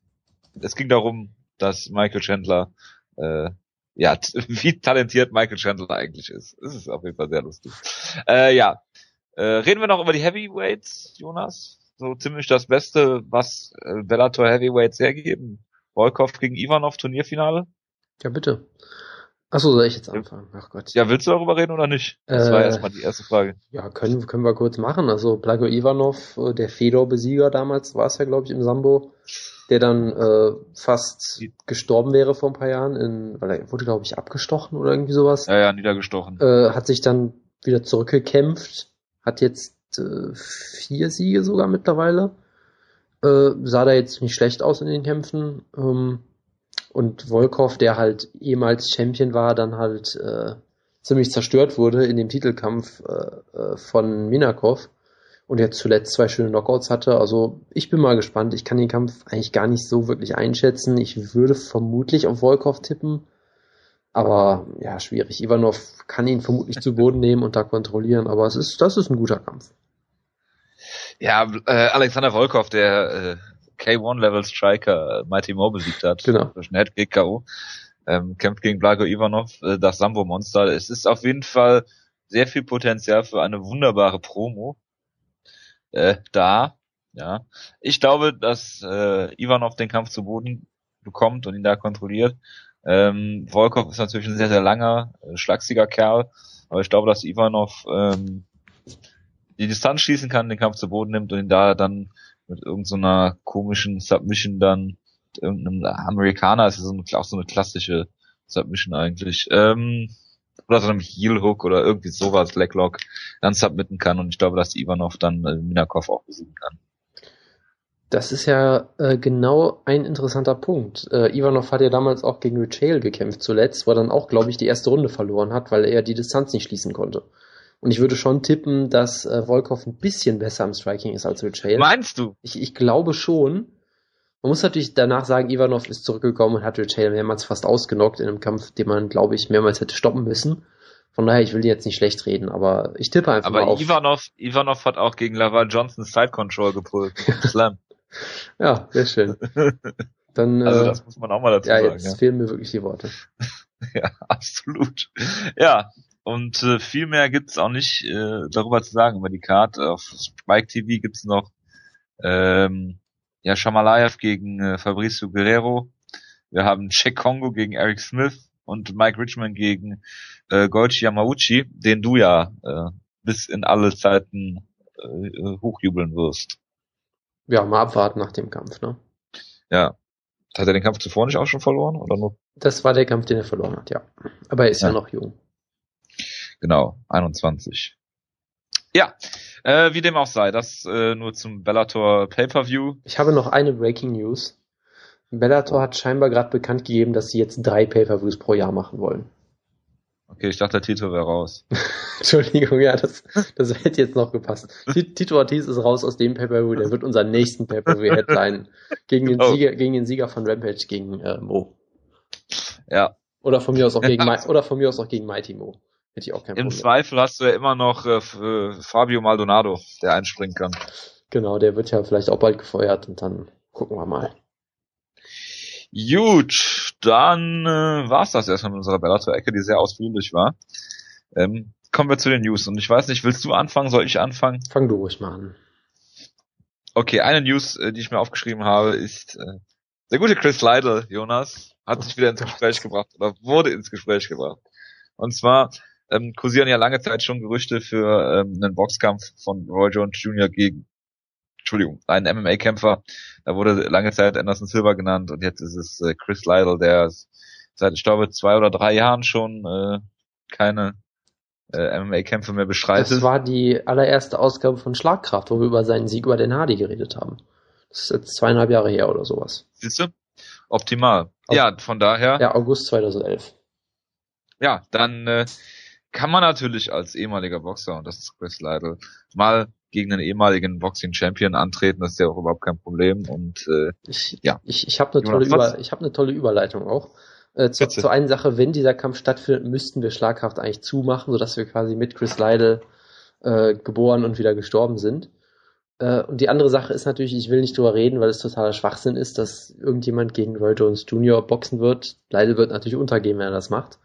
es ging darum, dass Michael Chandler äh, ja, wie talentiert Michael Chandler eigentlich ist. Das ist auf jeden Fall sehr lustig. Äh, ja. Äh, reden wir noch über die Heavyweights, Jonas? So ziemlich das Beste, was äh, Bellator Heavyweights hergeben. Volkov gegen Ivanov Turnierfinale? Ja, bitte. Achso, soll ich jetzt anfangen? Ach Gott. Ja, willst du darüber reden oder nicht? Das äh, war erstmal die erste Frage. Ja, können, können wir kurz machen. Also Blago Ivanov, äh, der Fedor-Besieger damals, war es ja, glaube ich, im Sambo der dann äh, fast gestorben wäre vor ein paar Jahren, in, weil er wurde, glaube ich, abgestochen oder irgendwie sowas. Ja, ja, niedergestochen. Äh, hat sich dann wieder zurückgekämpft, hat jetzt äh, vier Siege sogar mittlerweile. Äh, sah da jetzt nicht schlecht aus in den Kämpfen. Ähm, und Volkov, der halt ehemals Champion war, dann halt äh, ziemlich zerstört wurde in dem Titelkampf äh, äh von Minakov und jetzt zuletzt zwei schöne Knockouts hatte. Also ich bin mal gespannt. Ich kann den Kampf eigentlich gar nicht so wirklich einschätzen. Ich würde vermutlich auf Volkov tippen. Aber ja, schwierig. Ivanov kann ihn vermutlich zu Boden nehmen und da kontrollieren, aber es ist, das ist ein guter Kampf. Ja, äh, Alexander Volkov, der äh, K1-Level Striker Mighty Mo besiegt hat. Genau. Durch einen Headkick K.O. ähm, kämpft gegen Blago Ivanov, äh, das Sambo-Monster. Es ist auf jeden Fall sehr viel Potenzial für eine wunderbare Promo äh, da. Ja, ich glaube, dass äh, Ivanov den Kampf zu Boden bekommt und ihn da kontrolliert. Ähm, Volkov ist natürlich ein sehr, sehr langer, äh, schlagsiger Kerl, aber ich glaube, dass Ivanov ähm, die Distanz schließen kann, den Kampf zu Boden nimmt und ihn da dann mit irgendeiner so komischen Submission dann irgendeinem Amerikaner, ist ja auch so eine klassische Submission eigentlich, ähm, oder so einem Heel Hook oder irgendwie sowas, Leglock, dann submitten kann und ich glaube, dass Ivanov dann äh, Minakov auch besiegen kann. Das ist ja äh, genau ein interessanter Punkt. Äh, Ivanov hat ja damals auch gegen Rich gekämpft zuletzt, wo er dann auch, glaube ich, die erste Runde verloren hat, weil er die Distanz nicht schließen konnte. Und ich würde schon tippen, dass äh, Volkov ein bisschen besser am Striking ist als Rich Meinst du? Ich, ich glaube schon. Man muss natürlich danach sagen, Ivanov ist zurückgekommen und hat Rich mehrmals fast ausgenockt in einem Kampf, den man, glaube ich, mehrmals hätte stoppen müssen. Von daher, ich will jetzt nicht schlecht reden, aber ich tippe einfach aber mal auf. Ivanov, Ivanov hat auch gegen Laval Johnson Side Control gepult. Slam. ja, sehr schön. Dann, also äh, das muss man auch mal dazu ja, sagen. Jetzt ja. fehlen mir wirklich die Worte. ja, absolut. Ja, und äh, viel mehr gibt's auch nicht äh, darüber zu sagen über die Karte. Auf Spike TV gibt's noch ähm, ja, Shamalayev gegen äh, Fabrizio Guerrero. Wir haben Check Kongo gegen Eric Smith und Mike Richmond gegen äh, Goichi Yamauchi, den du ja äh, bis in alle Zeiten äh, hochjubeln wirst. Ja, mal abwarten nach dem Kampf, ne? Ja. Hat er den Kampf zuvor nicht auch schon verloren oder nur? Das war der Kampf, den er verloren hat, ja. Aber er ist ja, ja noch jung. Genau, 21. Ja, äh, wie dem auch sei, das äh, nur zum Bellator Pay-Per-View. Ich habe noch eine Breaking News. Bellator hat scheinbar gerade bekannt gegeben, dass sie jetzt drei Pay-Per-Views pro Jahr machen wollen. Okay, ich dachte, der Tito wäre raus. Entschuldigung, ja, das, das hätte jetzt noch gepasst. Tito Ortiz ist raus aus dem Pay-Per-View, der wird unseren nächsten Pay-Per-View-Headline gegen den, oh. Sieger, gegen den Sieger von Rampage gegen äh, Mo. Ja. Oder von mir aus auch gegen, oder von mir aus auch gegen Mighty Mo. Hätte ich auch kein Im Problem. Zweifel hast du ja immer noch äh, äh, Fabio Maldonado, der einspringen kann. Genau, der wird ja vielleicht auch bald gefeuert und dann gucken wir mal. Gut, dann äh, war's das erstmal mit unserer Bellator-Ecke, die sehr ausführlich war. Ähm, kommen wir zu den News. Und ich weiß nicht, willst du anfangen? Soll ich anfangen? Fang du ruhig mal an. Okay, eine News, äh, die ich mir aufgeschrieben habe, ist äh, der gute Chris Lytle, Jonas, hat sich wieder ins Gespräch gebracht oder wurde ins Gespräch gebracht. Und zwar ähm, kursieren ja lange Zeit schon Gerüchte für ähm, einen Boxkampf von Roy Jones Jr. gegen, Entschuldigung, einen MMA-Kämpfer. Da wurde lange Zeit Anderson Silver genannt und jetzt ist es äh, Chris Lytle, der seit, ich glaube, zwei oder drei Jahren schon äh, keine äh, MMA-Kämpfe mehr bestreitet. Das war die allererste Ausgabe von Schlagkraft, wo wir über seinen Sieg über den Hardy geredet haben. Das ist jetzt zweieinhalb Jahre her oder sowas. Siehst du? Optimal. Auf, ja, von daher. Ja, August 2011. Ja, dann äh, kann man natürlich als ehemaliger Boxer, und das ist Chris Lytle, mal gegen einen ehemaligen Boxing Champion antreten, das ist ja auch überhaupt kein Problem. Und äh, ich, ja. Ich, ich habe eine tolle Über, ich habe eine tolle Überleitung auch. Äh, zu, zu einer Sache, wenn dieser Kampf stattfindet, müssten wir Schlagkraft eigentlich zumachen, sodass wir quasi mit Chris Lytle äh, geboren und wieder gestorben sind. Äh, und die andere Sache ist natürlich, ich will nicht drüber reden, weil es totaler Schwachsinn ist, dass irgendjemand gegen Roy Jones Jr. boxen wird. Lytle wird natürlich untergehen, wenn er das macht.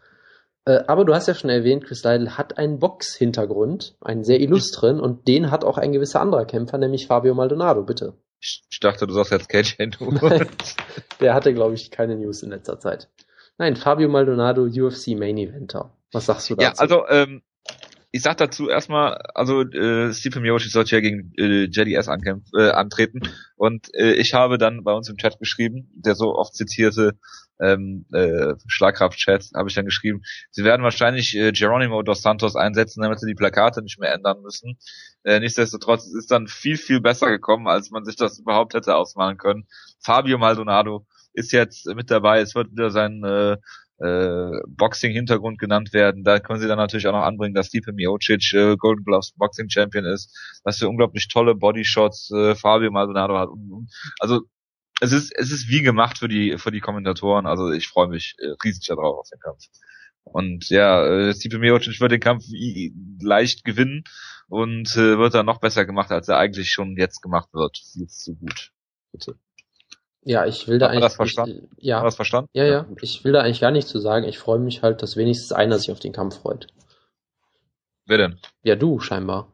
Äh, aber du hast ja schon erwähnt, Chris Lytle hat einen Box-Hintergrund, einen sehr illustren, und den hat auch ein gewisser anderer Kämpfer, nämlich Fabio Maldonado, bitte. Ich dachte, du sagst jetzt KJ Der hatte, glaube ich, keine News in letzter Zeit. Nein, Fabio Maldonado, UFC Main Eventer. Was sagst du dazu? Ja, also ähm, ich sag dazu erstmal, also äh, Steve Miyoshi sollte ja gegen äh, JDS äh, antreten und äh, ich habe dann bei uns im Chat geschrieben, der so oft zitierte ähm, äh, Schlagkraft-Chat, habe ich dann geschrieben, sie werden wahrscheinlich äh, Geronimo dos Santos einsetzen, damit sie die Plakate nicht mehr ändern müssen. Äh, nichtsdestotrotz es ist dann viel, viel besser gekommen, als man sich das überhaupt hätte ausmalen können. Fabio Maldonado ist jetzt mit dabei, es wird wieder sein äh, äh, Boxing-Hintergrund genannt werden. Da können sie dann natürlich auch noch anbringen, dass Stipe Miocic äh, Golden Gloves Boxing Champion ist, was für unglaublich tolle Bodyshots äh, Fabio Maldonado hat. Also es ist es ist wie gemacht für die für die Kommentatoren. Also ich freue mich äh, riesig darauf auf den Kampf. Und ja, äh, Stipe Miocic wird den Kampf leicht gewinnen und äh, wird dann noch besser gemacht, als er eigentlich schon jetzt gemacht wird. Viel zu gut. Bitte. Ja, ich will da Hat eigentlich. das verstanden? Ich, ja, wir das verstanden? ja, ja. Ich will da eigentlich gar nichts zu sagen. Ich freue mich halt, dass wenigstens einer sich auf den Kampf freut. Wer denn? Ja, du scheinbar.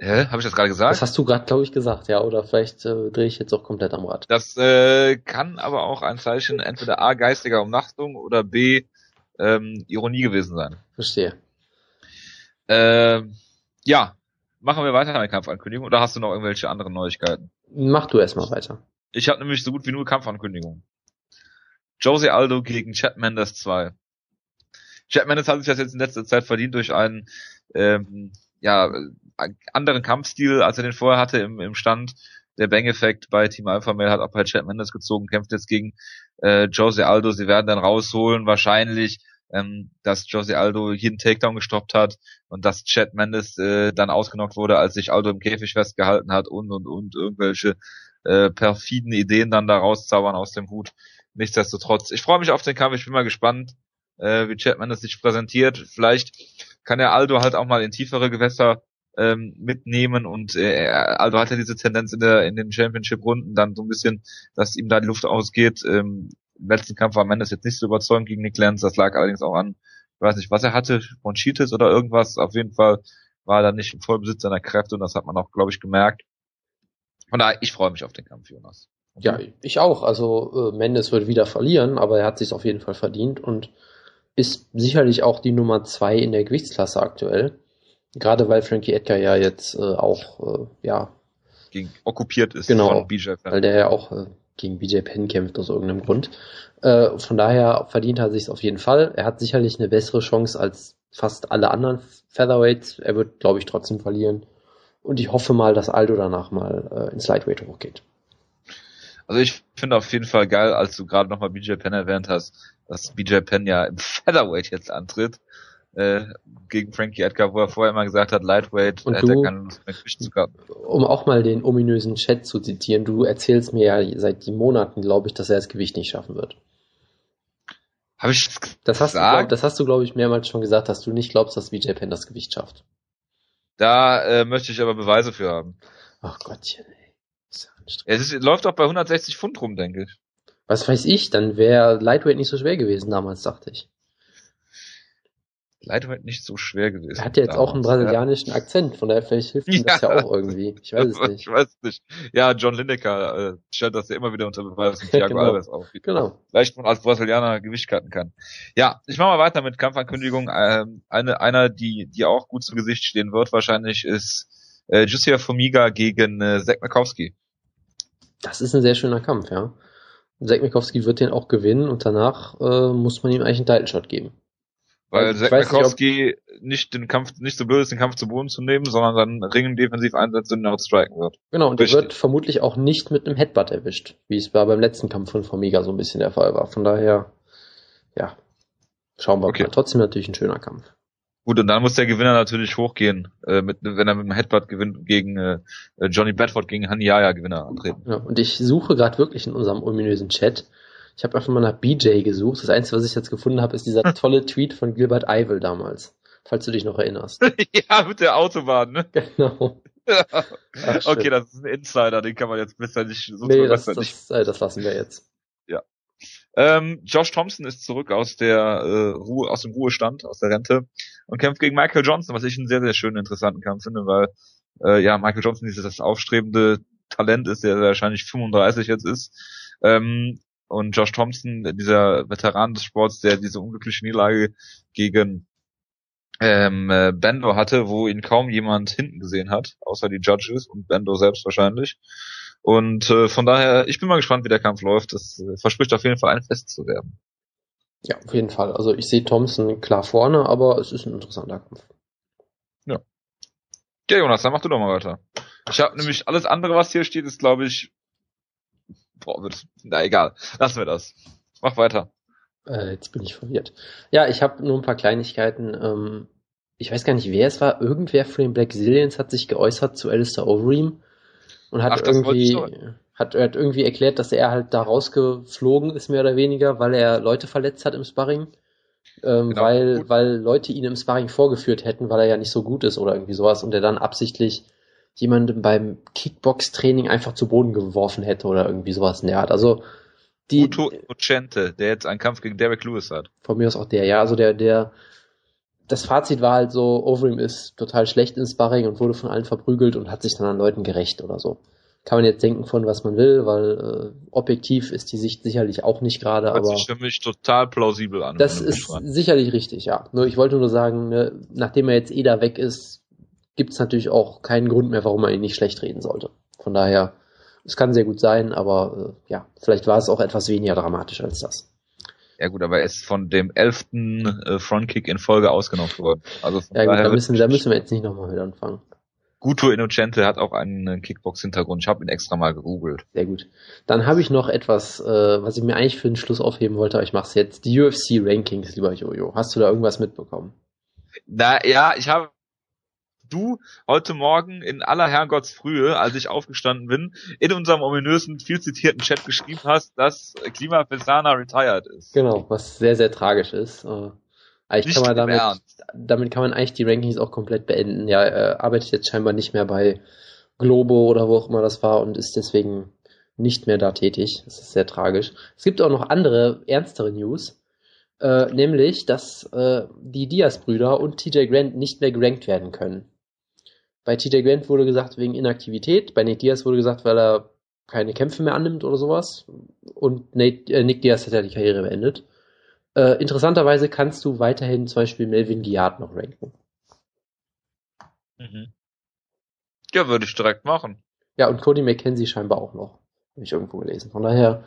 Hä? Habe ich das gerade gesagt? Das hast du gerade, glaube ich, gesagt, ja. Oder vielleicht äh, drehe ich jetzt auch komplett am Rad. Das äh, kann aber auch ein Zeichen entweder A, geistiger Umnachtung oder B, ähm, Ironie gewesen sein. Verstehe. Ähm, ja, machen wir weiter mit Kampfankündigung oder hast du noch irgendwelche anderen Neuigkeiten? Mach du erstmal weiter. Ich habe nämlich so gut wie nur Kampfankündigungen. Jose Aldo gegen Chad Mendes 2. Chad Mendes hat sich das jetzt in letzter Zeit verdient durch einen ähm, ja, anderen Kampfstil, als er den vorher hatte im, im Stand. Der Bang-Effekt bei Team Alpha Male hat auch bei Chad Mendes gezogen, kämpft jetzt gegen äh, Jose Aldo. Sie werden dann rausholen, wahrscheinlich, ähm, dass Jose Aldo jeden Takedown gestoppt hat und dass Chad Mendes äh, dann ausgenockt wurde, als sich Aldo im Käfig festgehalten hat und und und irgendwelche äh, perfiden Ideen dann da rauszaubern aus dem Hut. Nichtsdestotrotz, ich freue mich auf den Kampf, ich bin mal gespannt, äh, wie Chad Mendes sich präsentiert. Vielleicht kann er Aldo halt auch mal in tiefere Gewässer ähm, mitnehmen und äh, Aldo hat ja diese Tendenz in der in den Championship Runden dann so ein bisschen, dass ihm da die Luft ausgeht. Ähm, Im letzten Kampf war Mendes jetzt nicht so überzeugend gegen Nick Lance, das lag allerdings auch an, ich weiß nicht, was er hatte, Bronchitis oder irgendwas. Auf jeden Fall war er nicht im Vollbesitz seiner Kräfte und das hat man auch, glaube ich, gemerkt. Von daher, ich freue mich auf den Kampf, Jonas. Ja, ich auch. Also äh, Mendes wird wieder verlieren, aber er hat sich auf jeden Fall verdient und ist sicherlich auch die Nummer zwei in der Gewichtsklasse aktuell. Gerade weil Frankie Edgar ja jetzt äh, auch, äh, ja, gegen okkupiert ist Genau. von BJ Penn. weil der ja auch äh, gegen BJ Penn kämpft aus irgendeinem Grund. Äh, von daher verdient er sich auf jeden Fall. Er hat sicherlich eine bessere Chance als fast alle anderen Featherweights. Er wird, glaube ich, trotzdem verlieren. Und ich hoffe mal, dass Aldo danach mal äh, ins Lightweight hochgeht. Also ich finde auf jeden Fall geil, als du gerade nochmal BJ Penn erwähnt hast, dass BJ Penn ja im Featherweight jetzt antritt äh, gegen Frankie Edgar, wo er vorher immer gesagt hat, Lightweight, Und hätte du- keine Lust mehr Gewicht. Um auch mal den ominösen Chat zu zitieren, du erzählst mir ja seit Monaten, glaube ich, dass er das Gewicht nicht schaffen wird. Habe ich das Das hast, du, gesagt? glaub, das hast du, glaube ich, mehrmals schon gesagt, dass du nicht glaubst, dass BJ Penn das Gewicht schafft. Da äh, möchte ich aber Beweise für haben. Ach Gottchen, ey. Ist ja. Es ist, läuft auch bei 160 Pfund rum, denke ich. Was weiß ich, dann wäre Lightweight nicht so schwer gewesen damals, dachte ich. Lightweight nicht so schwer gewesen. Er hat ja jetzt auch einen damals. brasilianischen Akzent, von daher vielleicht hilft ihm das Ja. ja auch irgendwie. Ich weiß es Ich nicht. weiß nicht. Ja, John Lineker äh, stellt das ja immer wieder unter Beweis und Thiago Genau. Alves auch. Genau. leicht man als Brasilianer Gewicht cutten kann. Ja, ich mache mal weiter mit Kampfankündigung. Ähm, eine, einer, die, die auch gut zu Gesicht stehen wird, wahrscheinlich ist äh, Jussia Formiga gegen äh, Zach Makowski. Das ist ein sehr schöner Kampf, ja. Zack Mikowski wird den auch gewinnen und danach äh, muss man ihm eigentlich einen Title-Shot geben. Weil Also, Zach weiß nicht, ob- Makowski nicht den Kampf, nicht so blöd ist, den Kampf zu Boden zu nehmen, sondern dann Ringen defensiv einsetzen und striken wird. Genau, und er Richtig. wird vermutlich auch nicht mit einem Headbutt erwischt, wie es war beim letzten Kampf von Formiga so ein bisschen der Fall war. Von daher, ja, schauen wir Okay. mal. Trotzdem natürlich ein schöner Kampf. Gut, und dann muss der Gewinner natürlich hochgehen, äh, mit, wenn er mit dem Headbutt gewinnt gegen äh, Johnny Bedford gegen Haniaya Gewinner antreten. Ja, und ich suche gerade wirklich in unserem ominösen Chat. Ich habe einfach mal nach BJ gesucht. Das Einzige, was ich jetzt gefunden habe, ist dieser tolle Tweet von Gilbert Eivel damals. Falls du dich noch erinnerst. ja, mit der Autobahn, ne? genau. Ach, okay, das ist ein Insider, den kann man jetzt besser nicht so Nee, das, besser nicht das, äh, das lassen wir jetzt. Ähm, Josh Thompson ist zurück aus der äh, Ruhe, aus dem Ruhestand, aus der Rente und kämpft gegen Michael Johnson, was ich einen sehr, sehr schönen, interessanten Kampf finde, weil äh, ja Michael Johnson dieses aufstrebende Talent ist, der wahrscheinlich 35 jetzt ist. Ähm, und Josh Thompson, dieser Veteran des Sports, der diese unglückliche Niederlage gegen ähm, äh, Bendo hatte, wo ihn kaum jemand hinten gesehen hat, außer die Judges und Bendo selbst wahrscheinlich. Und äh, von daher, ich bin mal gespannt, wie der Kampf läuft. Das äh, verspricht auf jeden Fall ein Fest zu werden. Ja, auf jeden Fall. Also ich sehe Thompson klar vorne, aber es ist ein interessanter Kampf. Ja, Jonas, dann mach du doch mal weiter. Ich habe nämlich alles andere, was hier steht, ist glaube ich. Boah, wird, na egal. Lassen wir das. Mach weiter. Äh, jetzt bin ich verwirrt. Ja, ich habe nur ein paar Kleinigkeiten. Ähm, ich weiß gar nicht, wer es war. Irgendwer von den Black Zillions hat sich geäußert zu Alistair Overeem und hat Ach, irgendwie hat, hat irgendwie erklärt, dass er halt da rausgeflogen ist, mehr oder weniger, weil er Leute verletzt hat im Sparring. Ähm, Genau. weil, Gut. weil Leute ihn im Sparring vorgeführt hätten, weil er ja nicht so gut ist oder irgendwie sowas und er dann absichtlich jemanden beim Kickbox-Training einfach zu Boden geworfen hätte oder irgendwie sowas in der Art. Also die Uto Ocente, der jetzt einen Kampf gegen Derek Lewis hat. von mir aus auch der, ja, also der, der, das Fazit war halt so, Overeem ist total schlecht in Sparring und wurde von allen verprügelt und hat sich dann an Leuten gerecht oder so. Kann man jetzt denken von was man will, weil äh, objektiv ist die Sicht sicherlich auch nicht gerade, aber sich für mich total plausibel an. das ist sicherlich richtig, ja. Nur ich wollte nur sagen, ne, nachdem er jetzt eh da weg ist, gibt es natürlich auch keinen Grund mehr, warum man ihn nicht schlecht reden sollte. Von daher, es kann sehr gut sein, aber äh, ja, vielleicht war es auch etwas weniger dramatisch als das. Ja gut, aber er ist von dem elften äh, Frontkick in Folge ausgenommen worden. Also Ja gut, da müssen, da müssen wir jetzt nicht nochmal mit anfangen. Guto Innocente hat auch einen äh, Kickbox-Hintergrund. Ich habe ihn extra mal gegoogelt. Sehr gut. Dann habe ich noch etwas, äh, was ich mir eigentlich für den Schluss aufheben wollte, aber ich mache es jetzt. Die UFC Rankings, lieber Jojo. Hast du da irgendwas mitbekommen? Na ja, ich habe du heute Morgen in aller Herrgottsfrühe, als ich aufgestanden bin, in unserem ominösen, viel zitierten Chat geschrieben hast, dass Klima Pesana retired ist. Genau, was sehr, sehr tragisch ist. Äh, eigentlich Nicht kann man damit, Ernst. damit kann man eigentlich die Rankings auch komplett beenden. Ja, er arbeitet jetzt scheinbar nicht mehr bei Globo oder wo auch immer das war und ist deswegen nicht mehr da tätig. Das ist sehr tragisch. Es gibt auch noch andere, ernstere News. Äh, nämlich, dass äh, die Diaz-Brüder und TJ Grant nicht mehr gerankt werden können. Bei TJ Grant wurde gesagt wegen Inaktivität, bei Nate Diaz wurde gesagt, weil er keine Kämpfe mehr annimmt oder sowas. Und Nate, äh, Nick Diaz hat ja die Karriere beendet. Äh, interessanterweise kannst du weiterhin zum Beispiel Melvin Giard noch ranken. Mhm. Ja, würde ich direkt machen. Ja, und Cody McKenzie scheinbar auch noch. Habe ich irgendwo gelesen. Von daher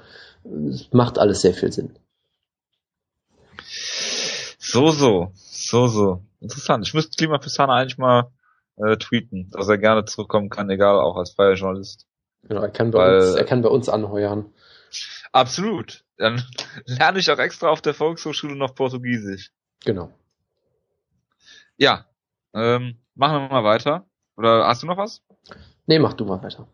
macht alles sehr viel Sinn. So, so, so, so. Interessant. Ich müsste Klima Pesana eigentlich mal äh, tweeten, dass er gerne zurückkommen kann, egal, auch als freier Journalist. Genau, er kann bei Weil- uns, er kann bei uns anheuern. Absolut. Dann lerne ich auch extra auf der Volkshochschule noch Portugiesisch. Genau. Ja, ähm, machen wir mal weiter. Oder hast du noch was? Nee, mach du mal weiter.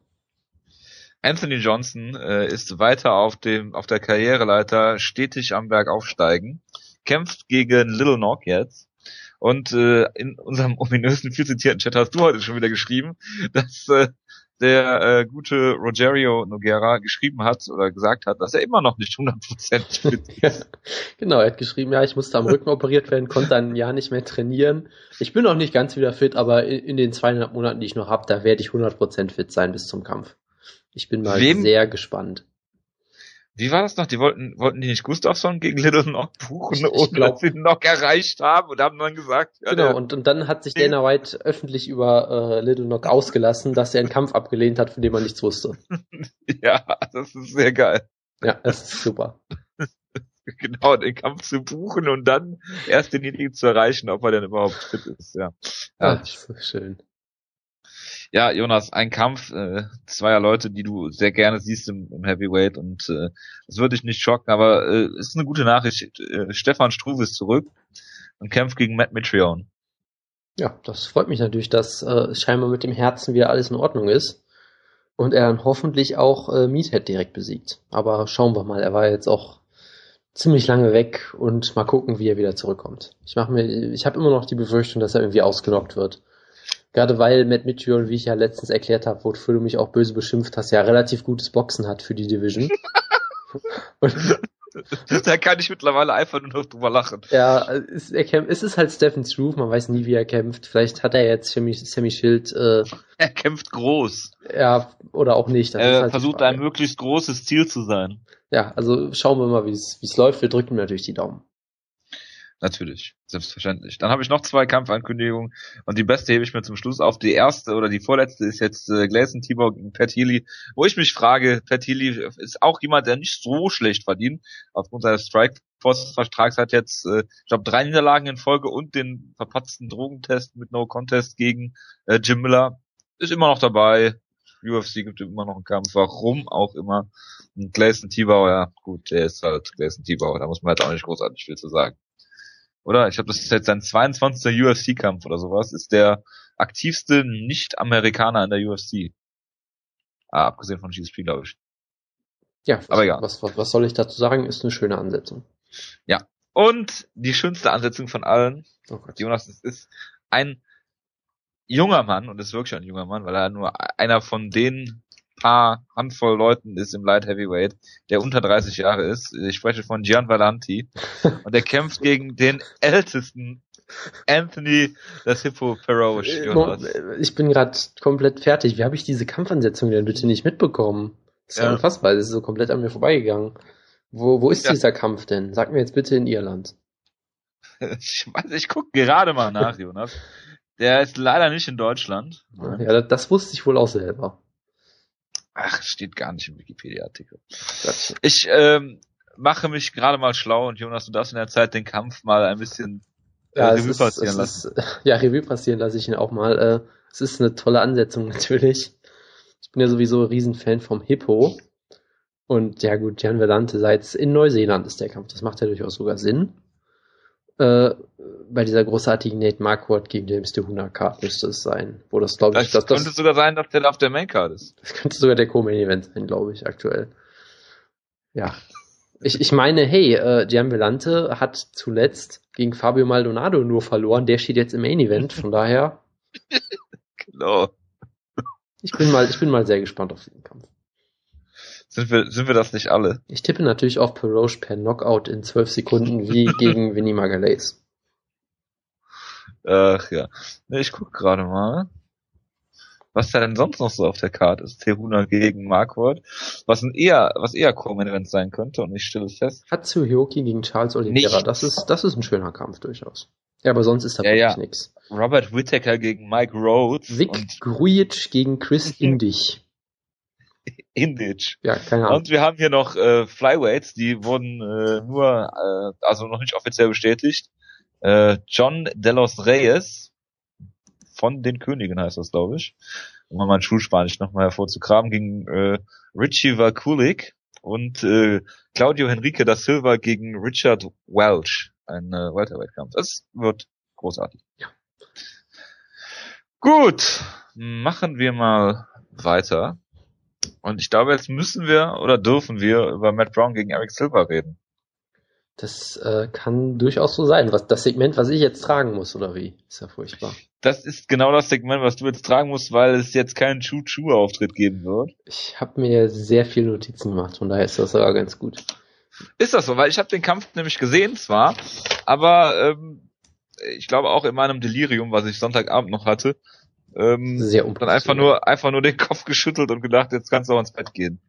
Anthony Johnson äh, ist weiter auf dem auf der Karriereleiter stetig am Berg aufsteigen, kämpft gegen Little Knock jetzt. Und äh, in unserem ominösen viel zitierten Chat hast du heute schon wieder geschrieben, dass äh, der äh, gute Rogerio Noguera geschrieben hat oder gesagt hat, dass er immer noch nicht 100% fit Ja, genau, er hat geschrieben, ja, ich musste am Rücken operiert werden, konnte ein Jahr nicht mehr trainieren. Ich bin noch nicht ganz wieder fit, aber in, in den zweieinhalb Monaten, die ich noch habe, da werde ich 100% fit sein bis zum Kampf. Ich bin mal Wem- sehr gespannt. Wie war das noch? Die wollten, wollten die nicht Gustafsson gegen Little Knock buchen, Ich- ohne glaub- dass sie Knock erreicht haben und haben dann gesagt, ja, Genau, und, und dann hat sich Dana White öffentlich über äh, Little Knock ausgelassen, dass er einen Kampf abgelehnt hat, von dem er nichts wusste. ja, das ist sehr geil. Ja, das ist super. genau, den Kampf zu buchen und dann erst denjenigen zu erreichen, ob er denn überhaupt fit ist, ja. Ja, das ist so schön. Ja Jonas, ein Kampf äh, zweier Leute, die du sehr gerne siehst im, im Heavyweight und äh, das würde dich nicht schocken, aber äh, ist eine gute Nachricht. Äh, Stefan Struve ist zurück und kämpft gegen Matt Mitrione. Ja, das freut mich natürlich, dass äh, scheinbar mit dem Herzen wieder alles in Ordnung ist. Und er dann hoffentlich auch äh, Meathead direkt besiegt. Aber schauen wir mal, er war jetzt auch ziemlich lange weg und mal gucken, wie er wieder zurückkommt. Ich mache mir, ich habe immer noch die Befürchtung, dass er irgendwie ausgenockt wird. Gerade weil Matt Mitchell, wie ich ja letztens erklärt habe, wofür du mich auch böse beschimpft hast, ja relativ gutes Boxen hat für die Division. da kann ich mittlerweile einfach nur noch drüber lachen. Ja, es, er kämpft, es ist halt Stephen Struve, man weiß nie, wie er kämpft. Vielleicht hat er jetzt Sammy, Sammy Schild, äh, Er kämpft groß. ja, oder auch nicht. Das Er halt versucht ein möglichst großes Ziel zu sein. Ja, also schauen wir mal, wie es läuft. Wir drücken natürlich die Daumen. Natürlich, selbstverständlich. Dann habe ich noch zwei Kampfankündigungen und die beste hebe ich mir zum Schluss auf. Die erste oder die vorletzte ist jetzt äh, Gleison Tibor gegen Pat Healy, wo ich mich frage, Pat Healy ist auch jemand, der nicht so schlecht verdient. Aufgrund seines Strikeforce-Vertrags hat jetzt, äh, ich glaube, drei Niederlagen in Folge und den verpatzten Drogentest mit No Contest gegen äh, Jim Miller. Ist immer noch dabei. UFC gibt immer noch einen Kampf, warum auch immer. Und Gleison Tibor, ja gut, der ist halt Gleison Tibor, da muss man halt auch nicht großartig viel zu sagen oder? Ich habe das ist jetzt sein 22. UFC-Kampf oder sowas. Ist der aktivste Nicht-Amerikaner in der UFC. Ah, abgesehen von GSP, glaube ich. Ja, was, Aber egal. was, was, was soll ich dazu sagen? Ist eine schöne Ansetzung. Und die schönste Ansetzung von allen, Oh Gott. Jonas, es ist ein junger Mann, und ist wirklich ein junger Mann, weil er nur einer von den paar Handvoll Leuten ist im Light Heavyweight, der unter 30 Jahre ist. Ich spreche von Gian Valanti. und der kämpft gegen den ältesten Anthony das Hippo Perosh. Ich bin gerade komplett fertig. Wie habe ich diese Kampfansetzung denn bitte nicht mitbekommen? Das ist ja. unfassbar. Das ist so komplett an mir vorbeigegangen. Wo, wo ist ja. dieser Kampf denn? Sag mir jetzt bitte in Irland. Ich weiß, ich gucke gerade mal nach, Jonas. Der ist leider nicht in Deutschland. Ja, das wusste ich wohl auch selber. Ach, steht gar nicht im Wikipedia-Artikel. Ich ähm, mache mich gerade mal schlau und Jonas, du darfst in der Zeit den Kampf mal ein bisschen äh, ja, Revue ist, passieren lassen. Ist, ja, Revue passieren lasse ich ihn auch mal. Äh, es ist eine tolle Ansetzung natürlich. Ich bin ja sowieso ein Riesenfan vom Hippo. Und ja gut, Jan Velante seit in Neuseeland ist der Kampf. Das macht ja durchaus sogar Sinn. Äh, bei dieser großartigen Nate Marquardt gegen James DeHuna Card müsste es sein. Wo das glaube ich, das, das könnte sogar sein, dass der auf der Main Card ist. Das könnte sogar der Co-Main Event sein, glaube ich, aktuell. Ja. Ich, ich meine, hey, äh, Gian Velante hat zuletzt gegen Fabio Maldonado nur verloren. Der steht jetzt im Main Event, von daher. genau. Ich bin mal, ich bin mal sehr gespannt auf diesen Kampf. Sind wir, sind wir das nicht alle? Ich tippe natürlich auf Peroche per Knockout in zwölf Sekunden wie gegen Vinny Magalhaes. Ach ja. Ich guck gerade mal. Was da denn sonst noch so auf der Karte ist. Teruna gegen Marquardt. Was ein eher, was eher Co-Main sein könnte und ich stelle fest. Hatsuyoki gegen Charles Oliveira. Das ist, das ist ein schöner Kampf durchaus. Ja, aber sonst ist da ja, wirklich ja. nichts. Robert Whittaker gegen Mike Rhodes. Vic Grujic gegen Chris Indich. Indich. Ja, keine Ahnung. Und wir haben hier noch äh, Flyweights, die wurden äh, nur, äh, also noch nicht offiziell bestätigt. Äh, John Delos Reyes von den Königen heißt das, glaube ich. Um mal mein Schulspanisch nochmal hervorzukramen, gegen äh, Richie Vakulik und äh, Claudio Henrique da Silva gegen Richard Welch. Ein äh, Welterweight-Kampf. Das wird großartig. Ja. Gut, machen wir mal weiter. Und ich glaube, jetzt müssen wir oder dürfen wir über Matt Brown gegen Eric Silver reden. Das äh, kann durchaus so sein. Was das Segment, was ich jetzt tragen muss, oder wie? Ist ja furchtbar. Das ist genau das Segment, was du jetzt tragen musst, weil es jetzt keinen Choo-Choo-Auftritt geben wird. Ich habe mir sehr viele Notizen gemacht, von daher ist das sogar ganz gut. Ist das so? Weil ich habe den Kampf nämlich gesehen zwar, aber ähm, ich glaube auch in meinem Delirium, was ich Sonntagabend noch hatte, ähm, Sehr dann einfach nur, einfach nur den Kopf geschüttelt und gedacht, jetzt kannst du auch ins Bett gehen.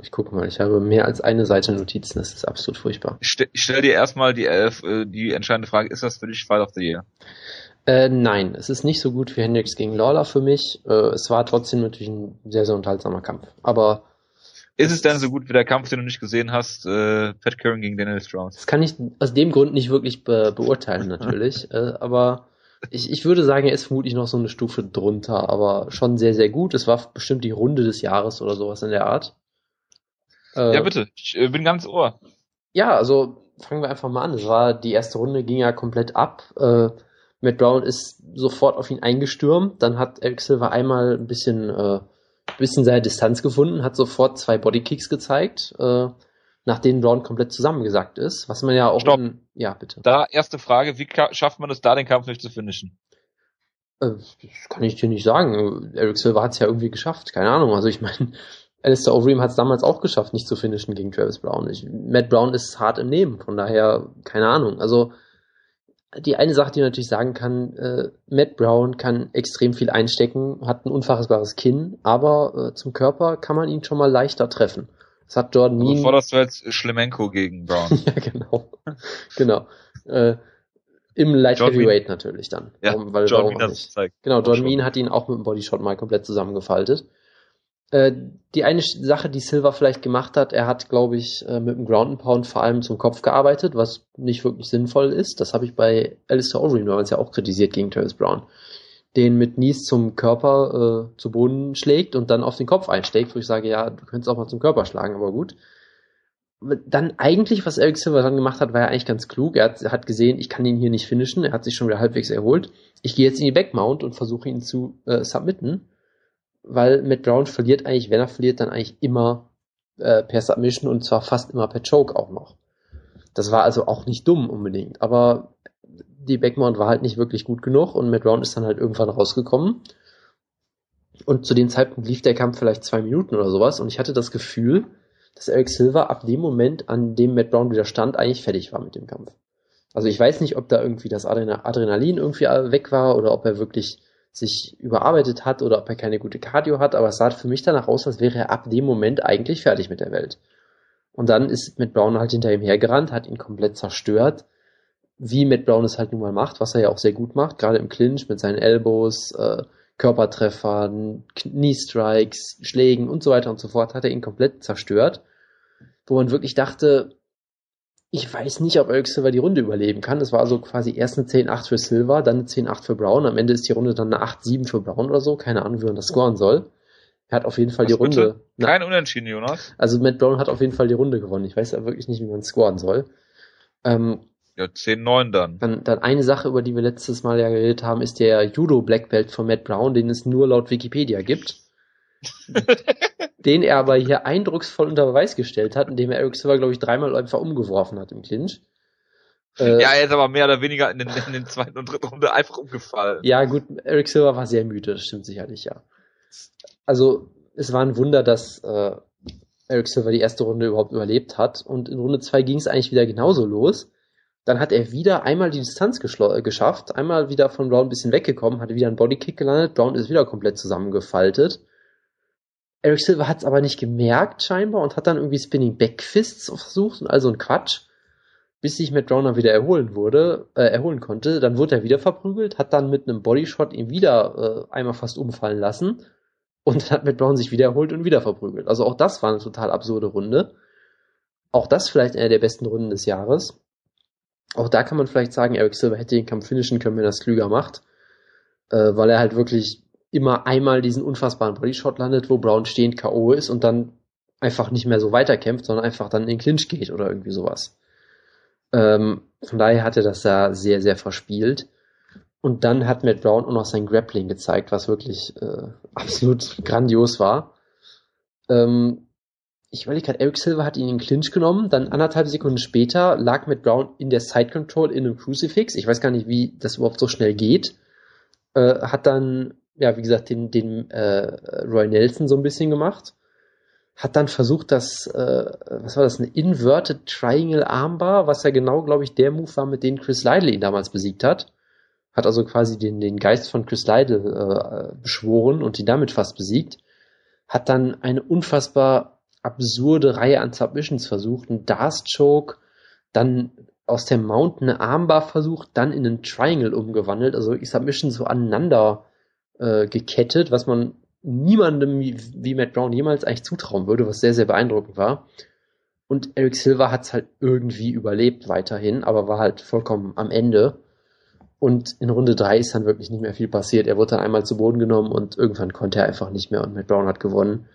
Ich gucke mal, ich habe mehr als eine Seite Notizen, das ist absolut furchtbar. Ich, stell, ich stell dir erstmal die, elf, äh, die entscheidende Frage, ist das für dich Fight of the Year? Äh, nein, es ist nicht so gut wie Hendrix gegen Lawler für mich. Äh, es war trotzdem natürlich ein sehr, sehr unterhaltsamer Kampf. Aber ist es denn so gut wie der Kampf, den du nicht gesehen hast, äh, Pat Curran gegen Daniel Strauss? Das kann ich aus dem Grund nicht wirklich be beurteilen natürlich, äh, aber ich, ich würde sagen, er ist vermutlich noch so eine Stufe drunter, aber schon sehr, sehr gut. Es war bestimmt die Runde des Jahres oder sowas in der Art. Äh, ja, bitte. Ich äh, bin ganz ohr. Ja, also fangen wir einfach mal an. Es war, die erste Runde ging ja komplett ab. Äh, Matt Brown ist sofort auf ihn eingestürmt. Dann hat Eric Silver einmal ein bisschen, äh, bisschen seine Distanz gefunden, hat sofort zwei Bodykicks gezeigt. Äh, nach denen Brown komplett zusammengesackt ist, was man ja auch Stopp. In, ja, bitte. Da erste Frage, wie schafft man es da, den Kampf nicht zu finishen? Äh, das kann ich dir nicht sagen. Eric Silver hat es ja irgendwie geschafft, keine Ahnung. Also ich meine, Alistair Overeem hat es damals auch geschafft, nicht zu finishen gegen Travis Brown. Ich, Matt Brown ist hart im Nehmen, von daher keine Ahnung. Also die eine Sache, die man natürlich sagen kann, äh, Matt Brown kann extrem viel einstecken, hat ein unfassbares Kinn, aber äh, zum Körper kann man ihn schon mal leichter treffen. Das hat Jordan Mean. Also forderst du jetzt Schlemenko gegen Brown. ja, genau. genau. Äh, Im Light John Heavyweight Mean. natürlich dann. Ja, warum, weil, John warum nicht. Genau, Jordan Mean hat ihn auch mit dem Bodyshot mal komplett zusammengefaltet. Äh, die eine Sache, die Silver vielleicht gemacht hat, er hat, glaube ich, äh, mit dem Ground and Pound vor allem zum Kopf gearbeitet, was nicht wirklich sinnvoll ist. Das habe ich bei Alistair Overeem damals ja auch kritisiert gegen Travis Brown den mit Nies zum Körper äh, zu Boden schlägt und dann auf den Kopf einschlägt, wo ich sage, ja, du könntest auch mal zum Körper schlagen, aber gut. Dann eigentlich, was Eric Silver dann gemacht hat, war ja eigentlich ganz klug. Er hat, hat gesehen, ich kann ihn hier nicht finishen, er hat sich schon wieder halbwegs erholt. Ich gehe jetzt in die Backmount und versuche ihn zu äh, submitten, weil Matt Brown verliert eigentlich, wenn er verliert, dann eigentlich immer äh, per Submission und zwar fast immer per Choke auch noch. Das war also auch nicht dumm unbedingt, aber die Backmount war halt nicht wirklich gut genug und Matt Brown ist dann halt irgendwann rausgekommen. Und zu dem Zeitpunkt lief der Kampf vielleicht zwei Minuten oder sowas und ich hatte das Gefühl, dass Eric Silver ab dem Moment, an dem Matt Brown wieder stand, eigentlich fertig war mit dem Kampf. Also ich weiß nicht, ob da irgendwie das Adrenalin irgendwie weg war oder ob er wirklich sich überarbeitet hat oder ob er keine gute Cardio hat, aber es sah für mich danach aus, als wäre er ab dem Moment eigentlich fertig mit der Welt. Und dann ist Matt Brown halt hinter ihm hergerannt, hat ihn komplett zerstört, wie Matt Brown es halt nun mal macht, was er ja auch sehr gut macht, gerade im Clinch mit seinen Elbows, äh, Körpertreffern, Knee-Strikes, Schlägen und so weiter und so fort, hat er ihn komplett zerstört, wo man wirklich dachte, ich weiß nicht, ob Eric Silver die Runde überleben kann. Es war also quasi erst eine 10-8 für Silver, dann eine 10-8 für Brown. Am Ende ist die Runde dann eine 8-7 für Brown oder so. Keine Ahnung, wie man das scoren soll. Er hat auf jeden Fall Was die Runde. Kein Unentschieden, Jonas. Also Matt Brown hat auf jeden Fall die Runde gewonnen. Ich weiß ja wirklich nicht, wie man scoren soll. Ähm, ja, 10-9 dann. dann. Dann eine Sache, über die wir letztes Mal ja geredet haben, ist der Judo Black Belt von Matt Brown, den es nur laut Wikipedia gibt. den er aber hier eindrucksvoll unter Beweis gestellt hat, indem er Eric Silver, glaube ich, dreimal einfach umgeworfen hat im Clinch. Äh, ja, er ist aber mehr oder weniger in den, in den zweiten und dritten Runde einfach umgefallen. Ja, gut, Eric Silver war sehr müde, das stimmt sicherlich, ja. Also, es war ein Wunder, dass äh, Eric Silver die erste Runde überhaupt überlebt hat. Und in Runde zwei ging es eigentlich wieder genauso los. Dann hat er wieder einmal die Distanz geschafft, einmal wieder von Brown ein bisschen weggekommen, hatte wieder einen Bodykick gelandet, Brown ist wieder komplett zusammengefaltet. Eric Silver hat es aber nicht gemerkt scheinbar und hat dann irgendwie Spinning Backfists versucht und also ein Quatsch, bis sich Matt Browner wieder erholen wurde, äh, erholen konnte. Dann wurde er wieder verprügelt, hat dann mit einem Bodyshot ihn wieder äh, einmal fast umfallen lassen und dann hat Matt Brown sich wieder erholt und wieder verprügelt. Also auch das war eine total absurde Runde. Auch das vielleicht eine der besten Runden des Jahres. Auch da kann man vielleicht sagen, Eric Silver hätte den Kampf finishen können, wenn er es klüger macht, äh, weil er halt wirklich immer einmal diesen unfassbaren Bodyshot landet, wo Brown stehend K.O. ist und dann einfach nicht mehr so weiterkämpft, sondern einfach dann in den Clinch geht oder irgendwie sowas. Ähm, von daher hat er das da sehr, sehr verspielt. Und dann hat Matt Brown auch noch sein Grappling gezeigt, was wirklich äh, absolut grandios war. Ähm, ich überlege gerade, Eric Silver hat ihn in den Clinch genommen, dann anderthalb Sekunden später lag Matt Brown in der Side Control in einem Crucifix. Ich weiß gar nicht, wie das überhaupt so schnell geht. Äh, hat dann ja, wie gesagt, den, den äh, Roy Nelson so ein bisschen gemacht. Hat dann versucht, das, äh, was war das, eine Inverted Triangle Armbar, was ja genau, glaube ich, der Move war, mit dem Chris Lydle ihn damals besiegt hat. Hat also quasi den, den Geist von Chris Lydle äh, beschworen und ihn damit fast besiegt. Hat dann eine unfassbar absurde Reihe an Submissions versucht, ein Darst Choke, dann aus der Mount eine Armbar versucht, dann in einen Triangle umgewandelt, also wirklich Submissions so aneinander äh, gekettet, was man niemandem wie, wie Matt Brown jemals eigentlich zutrauen würde, was sehr, sehr beeindruckend war. Und Eric Silver hat es halt irgendwie überlebt weiterhin, aber war halt vollkommen am Ende. Und in Runde 3 ist dann wirklich nicht mehr viel passiert. Er wurde dann einmal zu Boden genommen und irgendwann konnte er einfach nicht mehr und Matt Brown hat gewonnen.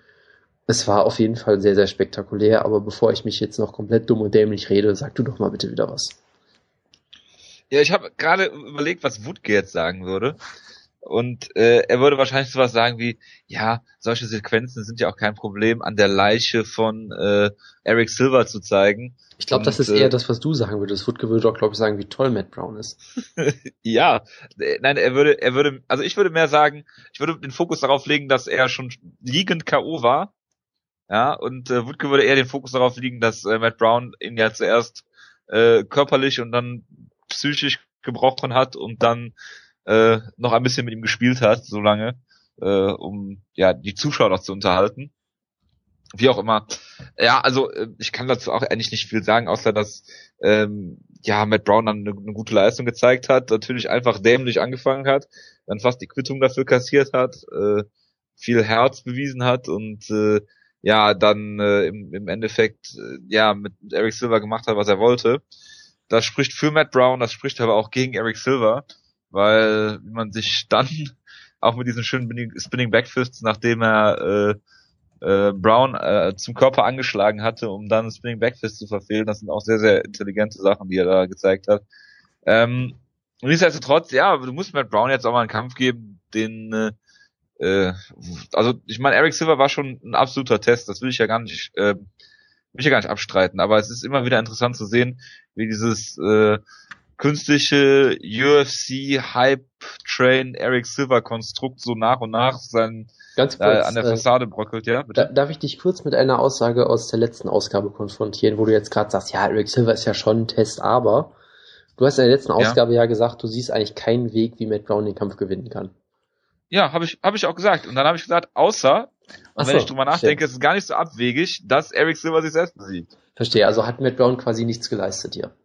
Es war auf jeden Fall sehr, sehr spektakulär, aber bevor ich mich jetzt noch komplett dumm und dämlich rede, sag du doch mal bitte wieder was. Ja, ich habe gerade überlegt, was Wutke jetzt sagen würde. Und äh, er würde wahrscheinlich sowas sagen wie, ja, solche Sequenzen sind ja auch kein Problem, an der Leiche von äh, Eric Silver zu zeigen. Ich glaube, das ist äh, eher das, was du sagen würdest. Woodke würde doch, glaube ich, sagen, wie toll Matt Brown ist. ja, äh, nein, er würde, er würde, also ich würde mehr sagen, ich würde den Fokus darauf legen, dass er schon liegend K.O. war. Ja, und äh, Woodke würde eher den Fokus darauf liegen, dass äh, Matt Brown ihn ja zuerst äh, körperlich und dann psychisch gebrochen hat und dann äh, noch ein bisschen mit ihm gespielt hat, so lange, äh, um ja die Zuschauer noch zu unterhalten. Wie auch immer. Ja, also äh, ich kann dazu auch eigentlich nicht viel sagen, außer dass ähm, ja Matt Brown dann eine, eine gute Leistung gezeigt hat, natürlich einfach dämlich angefangen hat, dann fast die Quittung dafür kassiert hat, äh, viel Herz bewiesen hat und äh, ja dann äh, im, im Endeffekt äh, ja mit Eric Silver gemacht hat, was er wollte. Das spricht für Matt Brown, das spricht aber auch gegen Eric Silver weil man sich dann auch mit diesen schönen Spinning Backfists, nachdem er äh, äh, Brown äh, zum Körper angeschlagen hatte, um dann Spinning Backfist zu verfehlen, das sind auch sehr, sehr intelligente Sachen, die er da gezeigt hat. Ähm, nichtsdestotrotz, ja, du musst Matt Brown jetzt auch mal einen Kampf geben, den äh, äh, also ich meine, Eric Silver war schon ein absoluter Test, das will ich ja gar nicht, äh, will ich ja gar nicht abstreiten, aber es ist immer wieder interessant zu sehen, wie dieses äh, künstliche UFC Hype Train Eric Silver Konstrukt so nach und nach sein Ganz äh, kurz, an der äh, Fassade bröckelt, ja? Bitte? darf ich dich kurz mit einer Aussage aus der letzten Ausgabe konfrontieren, wo du jetzt gerade sagst, ja, Eric Silver ist ja schon ein Test, aber du hast in der letzten Ja. Ausgabe ja gesagt, du siehst eigentlich keinen Weg, wie Matt Brown den Kampf gewinnen kann. Ja, habe ich, hab ich auch gesagt. Und dann habe ich gesagt, außer, und Ach wenn so, ich drüber nachdenke, verstehe. ist es gar nicht so abwegig, dass Eric Silver sich selbst besiegt. Verstehe, also hat Matt Brown quasi nichts geleistet hier.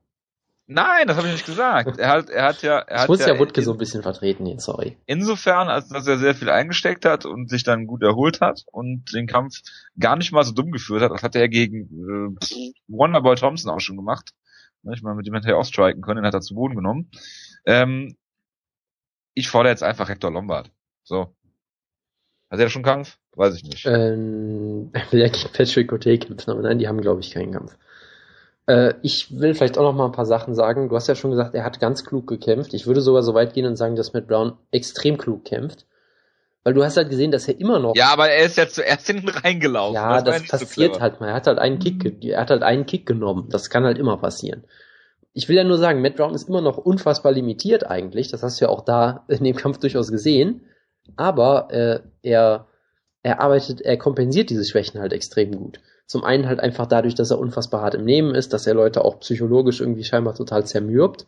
Nein, das habe ich nicht gesagt. Er hat, er hat ja, er Ich hat muss ja, ja Wutke so ein bisschen vertreten hier, sorry. insofern, als dass er sehr viel eingesteckt hat und sich dann gut erholt hat und den Kampf gar nicht mal so dumm geführt hat. Das hat er gegen äh, Wonderboy Thompson auch schon gemacht. Ne, Ich meine, mit dem hätte er auch striken können, den hat er zu Boden genommen. Ähm, ich fordere jetzt einfach Hector Lombard. So. Hat er schon Kampf? Weiß ich nicht. Ähm, er will ja gegen Patrick Cote kämpfen, aber nein, die haben, glaube ich, keinen Kampf. Äh, ich will vielleicht auch noch mal ein paar Sachen sagen. Du hast ja schon gesagt, er hat ganz klug gekämpft. Ich würde sogar so weit gehen und sagen, dass Matt Brown extrem klug kämpft. Weil du hast halt gesehen, dass er immer noch Ja, aber er ist ja zuerst hinten reingelaufen. Ja, das, so passiert clever. halt mal. Er hat halt einen Kick, er hat halt einen Kick genommen. Das kann halt immer passieren. Ich will ja nur sagen, Matt Brown ist immer noch unfassbar limitiert eigentlich. Das hast du ja auch da in dem Kampf durchaus gesehen. Aber äh, er, er arbeitet, er kompensiert diese Schwächen halt extrem gut. Zum einen halt einfach dadurch, dass er unfassbar hart im Nehmen ist, dass er Leute auch psychologisch irgendwie scheinbar total zermürbt.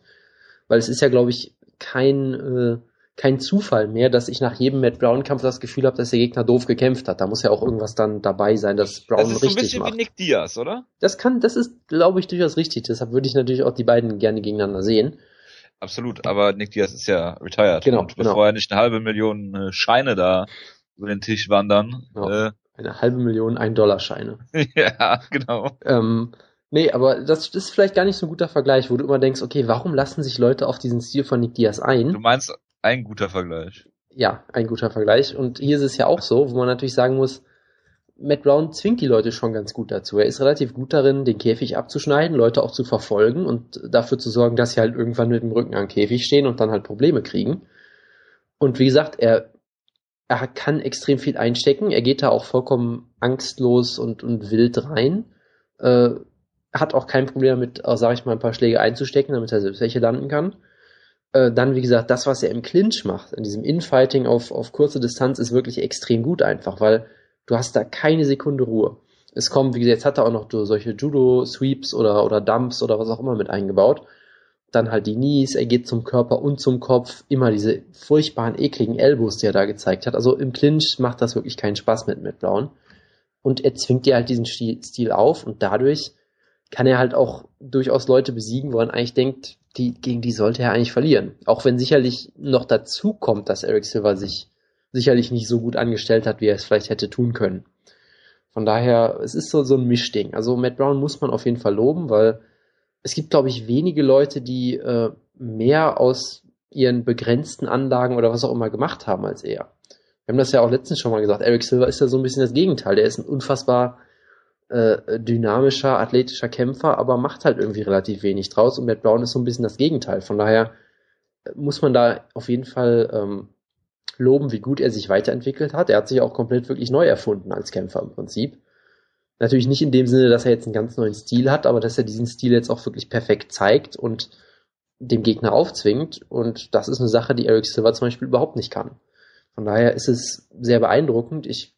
Weil es ist ja, glaube ich, kein, äh, kein Zufall mehr, dass ich nach jedem Matt Brown-Kampf das Gefühl habe, dass der Gegner doof gekämpft hat. Da muss ja auch irgendwas dann dabei sein, dass Brown Das ist so ein richtig bisschen macht. wie Nick Diaz, oder? Das kann, das ist, glaube ich, durchaus richtig. Deshalb würde ich natürlich auch die beiden gerne gegeneinander sehen. Absolut, aber Nick Diaz ist ja retired. Genau, und genau. bevor er nicht eine halbe Million äh, Scheine da über den Tisch wandern. Ja. Eine halbe Million Ein-Dollar-Scheine. Äh, ja, genau. Ähm, nee, aber das ist vielleicht gar nicht so ein guter Vergleich, wo du immer denkst, okay, warum lassen sich Leute auf diesen Stil von Nick Diaz Du ein? meinst ein guter Vergleich. Ja, ein guter Vergleich. Und hier ist es ja auch so, wo man natürlich sagen muss, Matt Brown zwingt die Leute schon ganz gut dazu. Er ist relativ gut darin, den Käfig abzuschneiden, Leute auch zu verfolgen und dafür zu sorgen, dass sie halt irgendwann mit dem Rücken am Käfig stehen und dann halt Probleme kriegen. Und wie gesagt, er, er kann extrem viel einstecken. Er geht da auch vollkommen angstlos und, und wild rein. Äh, hat auch kein Problem damit, äh, sag ich mal, ein paar Schläge einzustecken, damit er selbst welche landen kann. Äh, dann, wie gesagt, das, was er im Clinch macht, in diesem Infighting auf, auf kurze Distanz, ist wirklich extrem gut einfach, weil du hast da keine Sekunde Ruhe. Es kommen, wie gesagt, jetzt hat er auch noch so solche Judo-Sweeps oder, oder Dumps oder was auch immer mit eingebaut. Dann halt die Knees, er geht zum Körper und zum Kopf. Immer diese furchtbaren, ekligen Elbows, die er da gezeigt hat. Also im Clinch macht das wirklich keinen Spaß mit Matt Brown. Und er zwingt dir halt diesen Stil Stil auf und dadurch kann er halt auch durchaus Leute besiegen, wo man eigentlich denkt, die, gegen die sollte er eigentlich verlieren. Auch wenn sicherlich noch dazu kommt, dass Eric Silver sich sicherlich nicht so gut angestellt hat, wie er es vielleicht hätte tun können. Von daher, es ist so, so ein Mischding. Also Matt Brown muss man auf jeden Fall loben, weil es gibt, glaube ich, wenige Leute, die äh, mehr aus ihren begrenzten Anlagen oder was auch immer gemacht haben als er. Wir haben das ja auch letztens schon mal gesagt. Eric Silver ist ja so ein bisschen das Gegenteil. Der ist ein unfassbar äh, dynamischer, athletischer Kämpfer, aber macht halt irgendwie relativ wenig draus. Und Matt Brown ist so ein bisschen das Gegenteil. Von daher äh, muss man da auf jeden Fall ähm, loben, wie gut er sich weiterentwickelt hat. Er hat sich auch komplett wirklich neu erfunden als Kämpfer im Prinzip. Natürlich nicht in dem Sinne, dass er jetzt einen ganz neuen Stil hat, aber dass er diesen Stil jetzt auch wirklich perfekt zeigt und dem Gegner aufzwingt. Und das ist eine Sache, die Eric Silver zum Beispiel überhaupt nicht kann. Von daher ist es sehr beeindruckend. Ich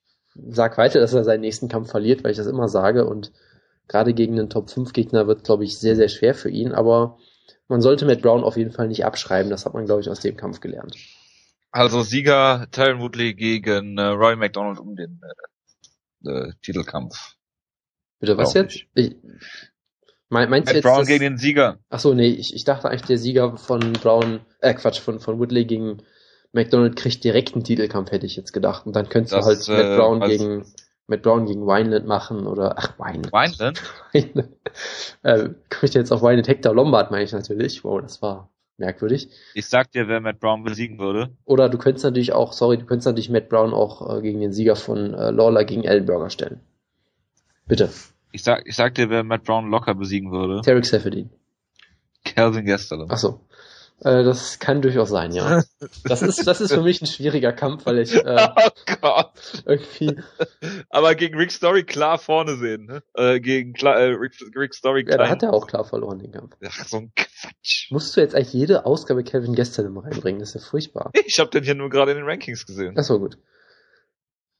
sag weiter, dass er seinen nächsten Kampf verliert, weil ich das immer sage. Und gerade gegen einen Top-5-Gegner wird, glaube ich, sehr, sehr schwer für ihn. Aber man sollte Matt Brown auf jeden Fall nicht abschreiben. Das hat man, glaube ich, aus dem Kampf gelernt. Also Sieger Tyron Woodley gegen äh, Roy McDonald um den äh, äh, Titelkampf. Bitte, was Glaub jetzt? Ich, mein, meinst du Matt jetzt Brown das- gegen den Sieger. Ach so, nee, ich, ich dachte eigentlich, der Sieger von Brown, äh, Quatsch, von, von Woodley gegen McDonald kriegt direkt einen Titelkampf, hätte ich jetzt gedacht. Und dann könntest du Das, halt äh, Matt Brown weiß- gegen, Matt Brown gegen Wineland machen oder, ach, Wineland. Wineland? Wineland. äh, komme ich jetzt auf Wineland Hector Lombard, meine ich natürlich. Wow, das war merkwürdig. Ich sag dir, wer Matt Brown besiegen würde. Oder du könntest natürlich auch, sorry, du könntest natürlich Matt Brown auch äh, gegen den Sieger von äh, Lawler gegen Ellenberger stellen. Bitte. Ich sag, ich sag dir, wer Matt Brown locker besiegen würde. Tarek Seferdin. Calvin Gastelum. Ach so. Äh, das kann durchaus sein, ja. Das ist, das ist für mich ein schwieriger Kampf, weil ich äh, oh Gott. irgendwie. Aber gegen Rick Story klar vorne sehen, ne? Äh, gegen klar, äh, Rick, Rick Story klar. Ja, da hat er auch klar verloren den Kampf. Ach, so ein Quatsch. Musst du jetzt eigentlich jede Ausgabe Kevin Gestern immer reinbringen? Das ist ja furchtbar. Ich habe den hier nur gerade in den Rankings gesehen. Das war gut.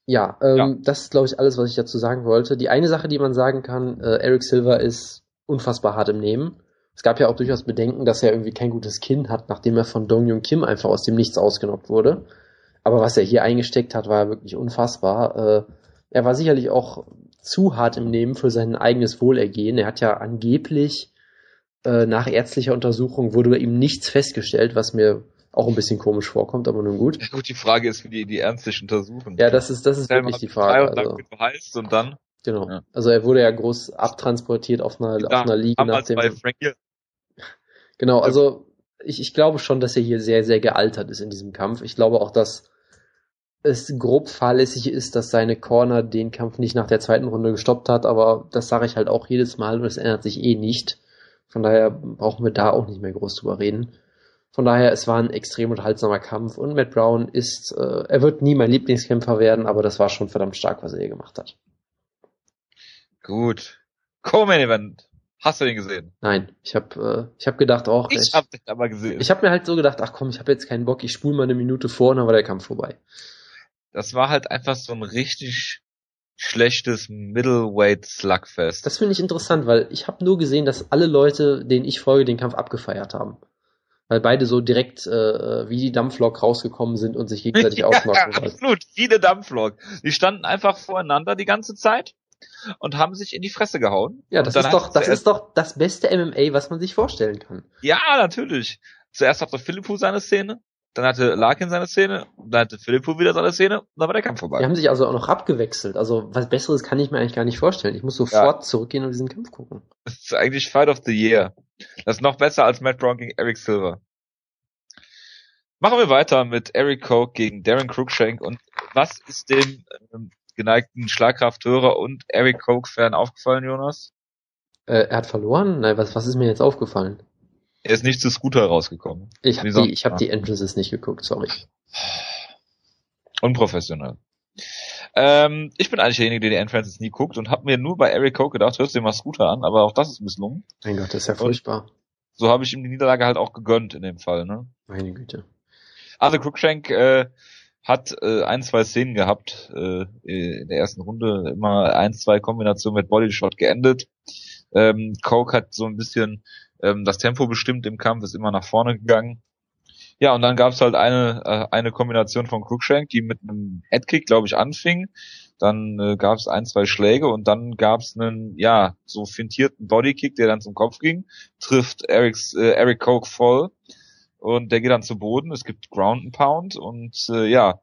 Ja, ähm, ja. das ist, glaube ich, alles, was ich dazu sagen wollte. Die eine Sache, die man sagen kann, äh, Eric Silver ist unfassbar hart im Nehmen. Es gab ja auch durchaus Bedenken, dass er irgendwie kein gutes Kinn hat, nachdem er von Dong Jung Kim einfach aus dem Nichts ausgenockt wurde. Aber was er hier eingesteckt hat, war wirklich unfassbar. Äh, er war sicherlich auch zu hart im Nehmen für sein eigenes Wohlergehen. Er hat ja angeblich äh, nach ärztlicher Untersuchung wurde bei ihm nichts festgestellt, was mir auch ein bisschen komisch vorkommt, aber nun gut. Ja, gut, die Frage ist, wie die, die ärztlich untersuchen. Ja, das ist, das ist wirklich die Frage. Also. Wie du heißt und dann. Genau. Ja. Also er wurde ja groß abtransportiert auf einer, auf einer Liga nach dem. Bei Frank Genau, also ich, ich glaube schon, dass er hier sehr, sehr gealtert ist in diesem Kampf. Ich glaube auch, dass es grob fahrlässig ist, dass seine Corner den Kampf nicht nach der zweiten Runde gestoppt hat, aber das sage ich halt auch jedes Mal und es ändert sich eh nicht. Von daher brauchen wir da auch nicht mehr groß drüber reden. Von daher, es war ein extrem unterhaltsamer Kampf und Matt Brown ist, äh, er wird nie mein Lieblingskämpfer werden, aber das war schon verdammt stark, was er hier gemacht hat. Gut. Co-Main Event. Hast du den gesehen? Nein, ich habe äh, ich hab gedacht auch. Ich, ich habe den aber gesehen. Ich habe mir halt so gedacht, ach komm, ich habe jetzt keinen Bock, ich spule mal eine Minute vor und dann war der Kampf vorbei. Das war halt einfach so ein richtig schlechtes Middleweight Slugfest. Das finde ich interessant, weil ich habe nur gesehen, dass alle Leute, denen ich folge, den Kampf abgefeiert haben. Weil beide so direkt äh, wie die Dampflok rausgekommen sind und sich gegenseitig ja, ausmachen. Absolut, viele Dampflok. Die standen einfach voreinander die ganze Zeit und haben sich in die Fresse gehauen. Ja, das ist doch, das ist doch das beste MMA, was man sich vorstellen kann. Ja, natürlich. Zuerst hatte Philippou seine Szene, dann hatte Larkin seine Szene, dann hatte Philippou wieder seine Szene und dann war der Kampf vorbei. Die haben sich also auch noch abgewechselt. Also was Besseres kann ich mir eigentlich gar nicht vorstellen. Ich muss sofort ja. zurückgehen und diesen Kampf gucken. Das ist eigentlich Fight of the Year. Das ist noch besser als Matt Brown gegen Eric Silver. Machen wir weiter mit Eric Koch gegen Darren Cruikshank und was ist dem ähm, geneigten Schlagkrafthörer und Eric Koch-Fan aufgefallen, Jonas? Äh, er hat verloren? Nein, was, was ist mir jetzt aufgefallen? Er ist nicht zu Scooter rausgekommen. Ich habe die, ich hab die Entrances nicht geguckt, sorry. Unprofessionell. Ähm, ich bin eigentlich derjenige, der die Entrances nie guckt und habe mir nur bei Eric Koch gedacht, hörst du dir mal Scooter an, aber auch das ist misslungen. Mein Gott, das ist ja furchtbar. Und so habe ich ihm die Niederlage halt auch gegönnt in dem Fall, ne? Meine Güte. Also Cruikshank äh, hat äh, ein, zwei Szenen gehabt äh, in der ersten Runde, immer ein, zwei Kombinationen mit Bodyshot geendet. Ähm, Coke hat so ein bisschen ähm, das Tempo bestimmt im Kampf, ist immer nach vorne gegangen. Ja, und dann gab's halt eine äh, eine Kombination von Cruikshank, die mit einem Headkick, glaube ich, anfing. Dann äh, gab's ein, zwei Schläge und dann gab's einen, ja, so fintierten Bodykick, der dann zum Kopf ging, trifft Eric's, äh, Eric Coke voll und der geht dann zu Boden. Es gibt Ground and Pound und äh, ja,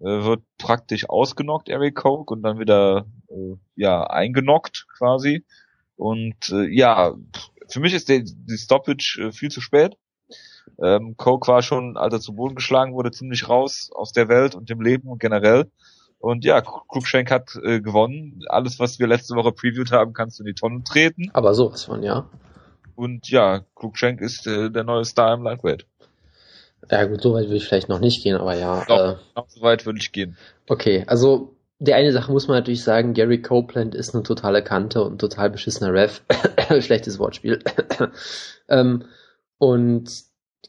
äh, wird praktisch ausgenockt, Eric Coke, und dann wieder äh, ja eingenockt quasi. Und äh, ja, für mich ist der, die Stoppage äh, viel zu spät. Ähm, Coke war schon, als er zu Boden geschlagen wurde, ziemlich raus aus der Welt und dem Leben und generell. Und ja, Cruikshank hat äh, gewonnen. Alles, was wir letzte Woche previewt haben, kannst du in die Tonne treten. Aber sowas von, ja. Und ja, Cruikshank ist äh, der neue Star im Lightweight. Ja gut, so weit würde ich vielleicht noch nicht gehen, aber ja. Doch, äh, so weit würde ich gehen. Okay, also die eine Sache muss man natürlich sagen, Gary Copeland ist eine totale Kante und ein total beschissener Ref. Schlechtes Wortspiel. ähm, und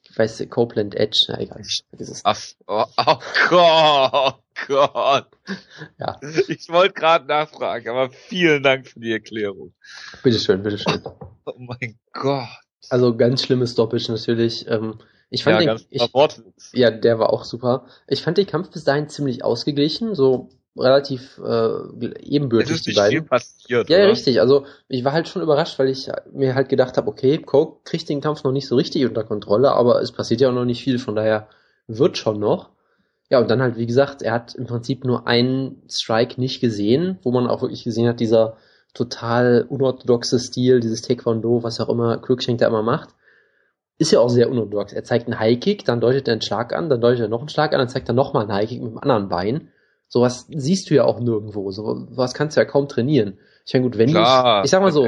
ich weiß, Copeland Edge, na egal, vergiss es. Ach, oh, oh Gott, oh Gott. Ja. Ich wollte gerade nachfragen, aber vielen Dank für die Erklärung. Bitteschön, bitteschön. Oh mein Gott. Also ganz schlimmes Stoppage natürlich. Ähm, ich fand ja, den, ich, ja, der war auch super. Ich fand den Kampf bis dahin ziemlich ausgeglichen, so relativ äh, ebenbürtig es ist beiden. Viel passiert, ja, ja, richtig. Also ich war halt schon überrascht, weil ich mir halt gedacht habe, okay, Coke kriegt den Kampf noch nicht so richtig unter Kontrolle, aber es passiert ja auch noch nicht viel, von daher wird schon noch. Ja, und dann halt, wie gesagt, er hat im Prinzip nur einen Strike nicht gesehen, wo man auch wirklich gesehen hat, dieser total unorthodoxe Stil, dieses Taekwondo, was auch immer Cruikshank da immer macht ist ja auch sehr unorthodox. Er zeigt einen High-Kick, dann deutet er einen Schlag an, dann deutet er noch einen Schlag an, dann zeigt er nochmal einen High-Kick mit dem anderen Bein. Sowas siehst du ja auch nirgendwo. So was kannst du ja kaum trainieren. Ich meine, gut, wenn du ich sag mal so,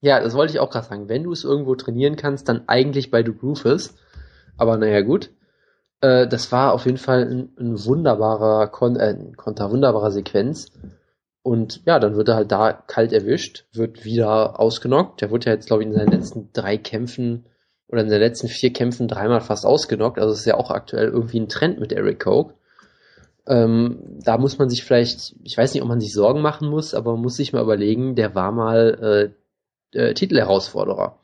ja, das wollte ich auch gerade sagen. Wenn du es irgendwo trainieren kannst, dann eigentlich bei The Groove ist. Aber naja, gut. Äh, das war auf jeden Fall ein, ein wunderbarer Kon äh, Konter, wunderbarer Sequenz. Und ja, dann wird er halt da kalt erwischt, wird wieder ausgenockt. Der wurde ja jetzt, glaube ich, in seinen letzten drei Kämpfen oder in den letzten vier Kämpfen dreimal fast ausgenockt. Also es ist ja auch aktuell irgendwie ein Trend mit Eric Koch. Ähm, da muss man sich vielleicht, ich weiß nicht, ob man sich Sorgen machen muss, aber man muss sich mal überlegen, der war mal äh, äh, Titelherausforderer.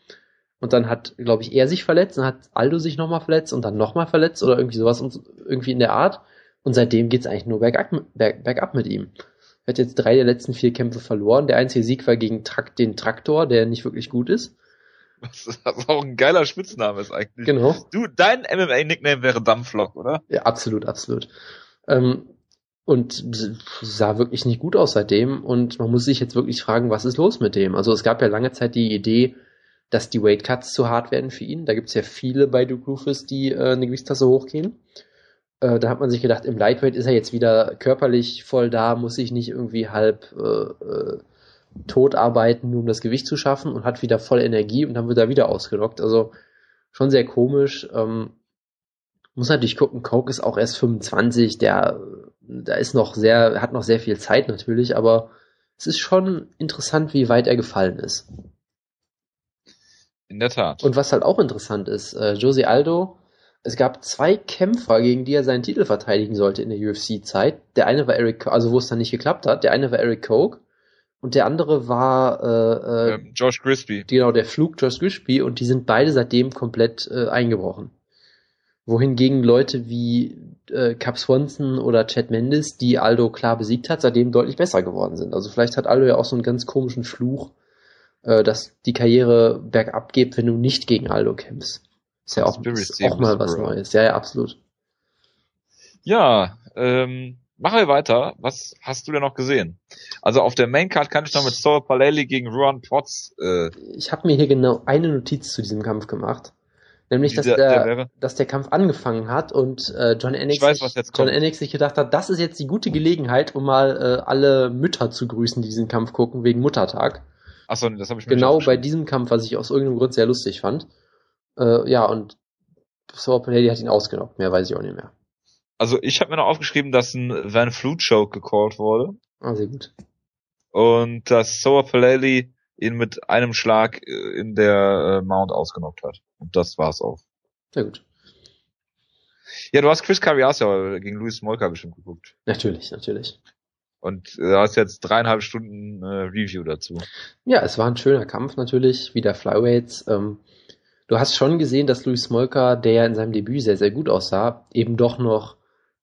Und dann hat, glaube ich, er sich verletzt, dann hat Aldo sich nochmal verletzt und dann nochmal verletzt oder irgendwie sowas und irgendwie in der Art. Und seitdem geht's eigentlich nur bergab, berg, bergab mit ihm. Er hat jetzt drei der letzten vier Kämpfe verloren. Der einzige Sieg war gegen Trakt, den Traktor, der nicht wirklich gut ist. Was auch ein geiler Spitzname ist eigentlich. Genau. Du, dein MMA-Nickname wäre Dampflok, oder? Ja, absolut, absolut. Ähm, und sah wirklich nicht gut aus seitdem. Und man muss sich jetzt wirklich fragen, was ist los mit dem? Also es gab ja lange Zeit die Idee, dass die Weight Cuts zu hart werden für ihn. Da gibt es ja viele bei Duke Rufus, die äh, eine Gewichtstasse hochgehen. Äh, da hat man sich gedacht, im Lightweight ist er jetzt wieder körperlich voll da, muss sich nicht irgendwie halb äh, äh, tot arbeiten, nur um das Gewicht zu schaffen und hat wieder voll Energie und dann wird er wieder ausgelockt. Also schon sehr komisch. Ähm, muss natürlich gucken, Coke ist auch erst 25, der, da ist noch sehr, hat noch sehr viel Zeit natürlich, aber es ist schon interessant, wie weit er gefallen ist. In der Tat. Und was halt auch interessant ist, äh, Jose Aldo, es gab zwei Kämpfer, gegen die er seinen Titel verteidigen sollte in der UFC-Zeit. Der eine war Eric, also wo es dann nicht geklappt hat, der eine war Eric Koch und der andere war äh, äh, ähm, Josh Grisby. Genau, der Flug Josh Grisby und die sind beide seitdem komplett äh, eingebrochen. Wohingegen Leute wie äh, Cap Swanson oder Chad Mendes, die Aldo klar besiegt hat, seitdem deutlich besser geworden sind. Also vielleicht hat Aldo ja auch so einen ganz komischen Fluch, äh, dass die Karriere bergab geht, wenn du nicht gegen Aldo kämpfst. Ist ja auch, ist auch mal was Neues. Ja, ja, absolut. Ja, ähm, machen wir weiter. Was hast du denn noch gesehen? Also auf der Maincard kann ich noch mit Saul Paleli gegen Ruan Potts. Äh, ich habe mir hier genau eine Notiz zu diesem Kampf gemacht. Nämlich, dass der, der dass der Kampf angefangen hat und äh, John Enix, weiß, sich, John Enix sich gedacht hat, das ist jetzt die gute Gelegenheit, um mal äh, alle Mütter zu grüßen, die diesen Kampf gucken, wegen Muttertag. Achso, das habe ich mir Genau bei diesem Kampf, was ich aus irgendeinem Grund sehr lustig fand. Äh, ja, und Saul Paleli hat ihn ausgenockt, mehr weiß ich auch nicht mehr. Also ich habe mir noch aufgeschrieben, dass ein Van Flute Choke gecallt wurde. Ah, sehr gut. Und dass Soa Paleli ihn mit einem Schlag äh, in der äh, Mount ausgenockt hat. Und das war's auch. Sehr gut. Ja, du hast Chris Carriazo gegen Luis Smolka bestimmt geguckt. Natürlich, natürlich. Und du hast jetzt dreieinhalb Stunden äh, Review dazu. Ja, es war ein schöner Kampf natürlich, wieder Flyweights. Ähm, du hast schon gesehen, dass Luis Smolka, der in seinem Debüt sehr, sehr gut aussah, eben doch noch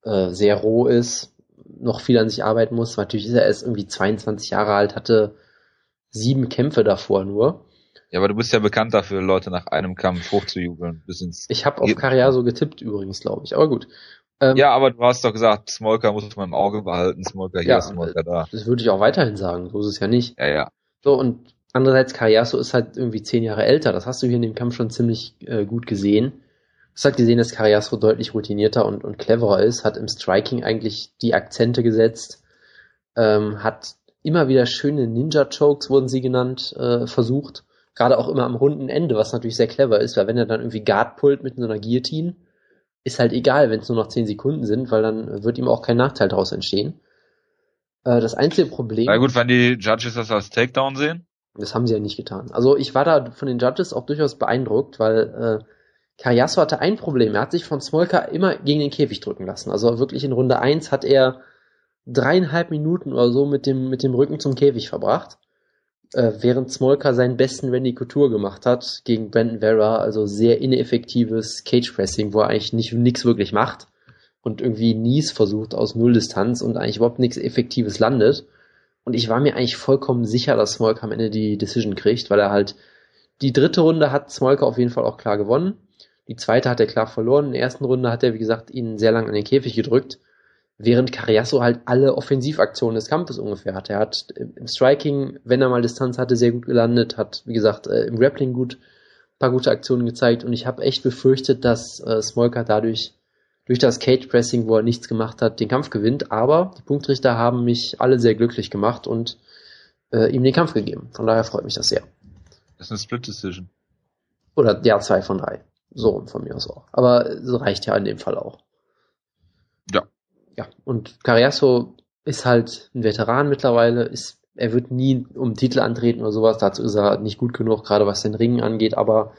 äh, sehr roh ist, noch viel an sich arbeiten muss. Natürlich ist er erst irgendwie 22 Jahre alt, hatte sieben Kämpfe davor nur. Ja, aber du bist ja bekannt dafür, Leute nach einem Kampf hochzujubeln. Bis ins ich habe auf Carriaso getippt übrigens, glaube ich. Aber gut. Ähm, ja, aber du hast doch gesagt, Smolka muss man im Auge behalten, Smolka hier, ja, Smolka da. Das würde ich auch weiterhin sagen, so ist es ja nicht. Ja, ja. So, und andererseits, Carriaso ist halt irgendwie zehn Jahre älter. Das hast du hier in dem Kampf schon ziemlich äh, gut gesehen. Hast halt gesehen, dass Carriaso deutlich routinierter und, und cleverer ist, hat im Striking eigentlich die Akzente gesetzt, ähm, hat immer wieder schöne Ninja-Chokes, wurden sie genannt, äh, versucht. Gerade auch immer am runden Ende, was natürlich sehr clever ist, weil wenn er dann irgendwie Guard pullt mit so einer Guillotine, ist halt egal, wenn es nur noch 10 Sekunden sind, weil dann wird ihm auch kein Nachteil daraus entstehen. Äh, das einzige Problem. Na gut, wenn die Judges das als Takedown sehen. Das haben sie ja nicht getan. Also ich war da von den Judges auch durchaus beeindruckt, weil äh, Karyasu hatte ein Problem. Er hat sich von Smolka immer gegen den Käfig drücken lassen. Also wirklich in Runde 1 hat er dreieinhalb Minuten oder so mit dem, mit dem Rücken zum Käfig verbracht. Äh, während Smolka seinen besten Randy Couture gemacht hat gegen Brandon Vera, also sehr ineffektives Cage Pressing, wo er eigentlich nicht nichts wirklich macht und irgendwie Nies versucht aus Nulldistanz und eigentlich überhaupt nichts Effektives landet. Und ich war mir eigentlich vollkommen sicher, dass Smolka am Ende die Decision kriegt, weil er halt die dritte Runde hat Smolka auf jeden Fall auch klar gewonnen. Die zweite hat er klar verloren. In der ersten Runde hat er, wie gesagt, ihn sehr lang an den Käfig gedrückt während Carriasso halt alle Offensivaktionen des Kampfes ungefähr hatte. Er hat im Striking, wenn er mal Distanz hatte, sehr gut gelandet, hat, wie gesagt, äh, im Grappling gut paar gute Aktionen gezeigt und ich habe echt befürchtet, dass äh, Smolka dadurch durch das Cage Pressing, wo er nichts gemacht hat, den Kampf gewinnt. Aber die Punktrichter haben mich alle sehr glücklich gemacht und äh, ihm den Kampf gegeben. Von daher freut mich das sehr. Das ist eine Split Decision. Oder ja, zwei von drei. So von mir aus auch. Aber reicht ja in dem Fall auch. Ja. Ja, und Carriasso ist halt ein Veteran mittlerweile, ist, er wird nie um Titel antreten oder sowas, dazu ist er nicht gut genug, gerade was den Ringen angeht, aber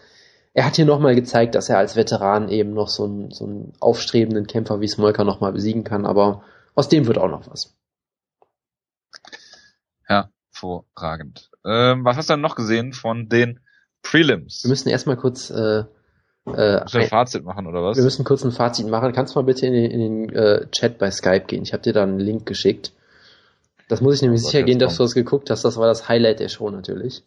er hat hier nochmal gezeigt, dass er als Veteran eben noch so einen, so einen aufstrebenden Kämpfer wie Smolka nochmal besiegen kann, aber aus dem wird auch noch was. Hervorragend. Ähm, was hast du denn noch gesehen von den Prelims? Wir müssen erstmal kurz äh, äh, ein Fazit machen, oder was? Wir müssen kurz ein Fazit machen. Kannst du mal bitte in den, in den äh, Chat bei Skype gehen? Ich habe dir da einen Link geschickt. Das muss ich nämlich oh, sicher gehen, dass du das geguckt hast. Das war das Highlight der Show natürlich.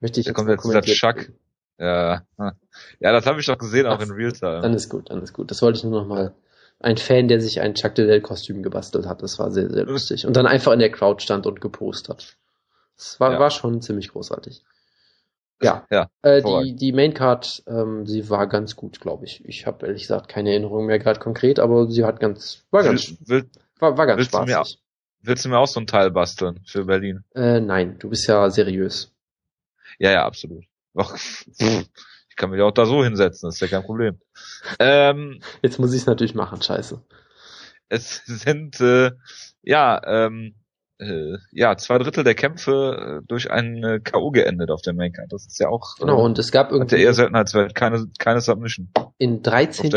Möchte ich da jetzt kommt jetzt dieser Chuck. Ja, ja, das habe ich doch gesehen, auch Ach, in Realtime. Dann ist gut, dann ist gut. Das wollte ich nur noch mal. Ein Fan, der sich ein Chuck Liddell-Kostüm gebastelt hat. Das war sehr, sehr lustig. Und dann einfach in der Crowd stand und gepostet hat. Das war, ja. war schon ziemlich großartig. Ja, ja äh, die, die Maincard, ähm, sie war ganz gut, glaube ich. Ich habe ehrlich gesagt keine Erinnerung mehr gerade konkret, aber sie hat ganz, war ganz, will, war, war ganz willst spaßig. Du mir, auch, willst du mir auch so ein Teil basteln für Berlin? Äh, nein, du bist ja seriös. Ja, ja, absolut. Ich kann mich auch da so hinsetzen, das ist ja kein Problem. Ähm, Jetzt muss ich es natürlich machen, scheiße. Es sind, äh, ja, ähm, äh, ja, zwei Drittel der Kämpfe äh, durch einen K.O. geendet auf der Maincard. Das ist ja auch genau, äh, und es gab irgendwie der eher Seltenheitswert, keine, keine Submission. In 13,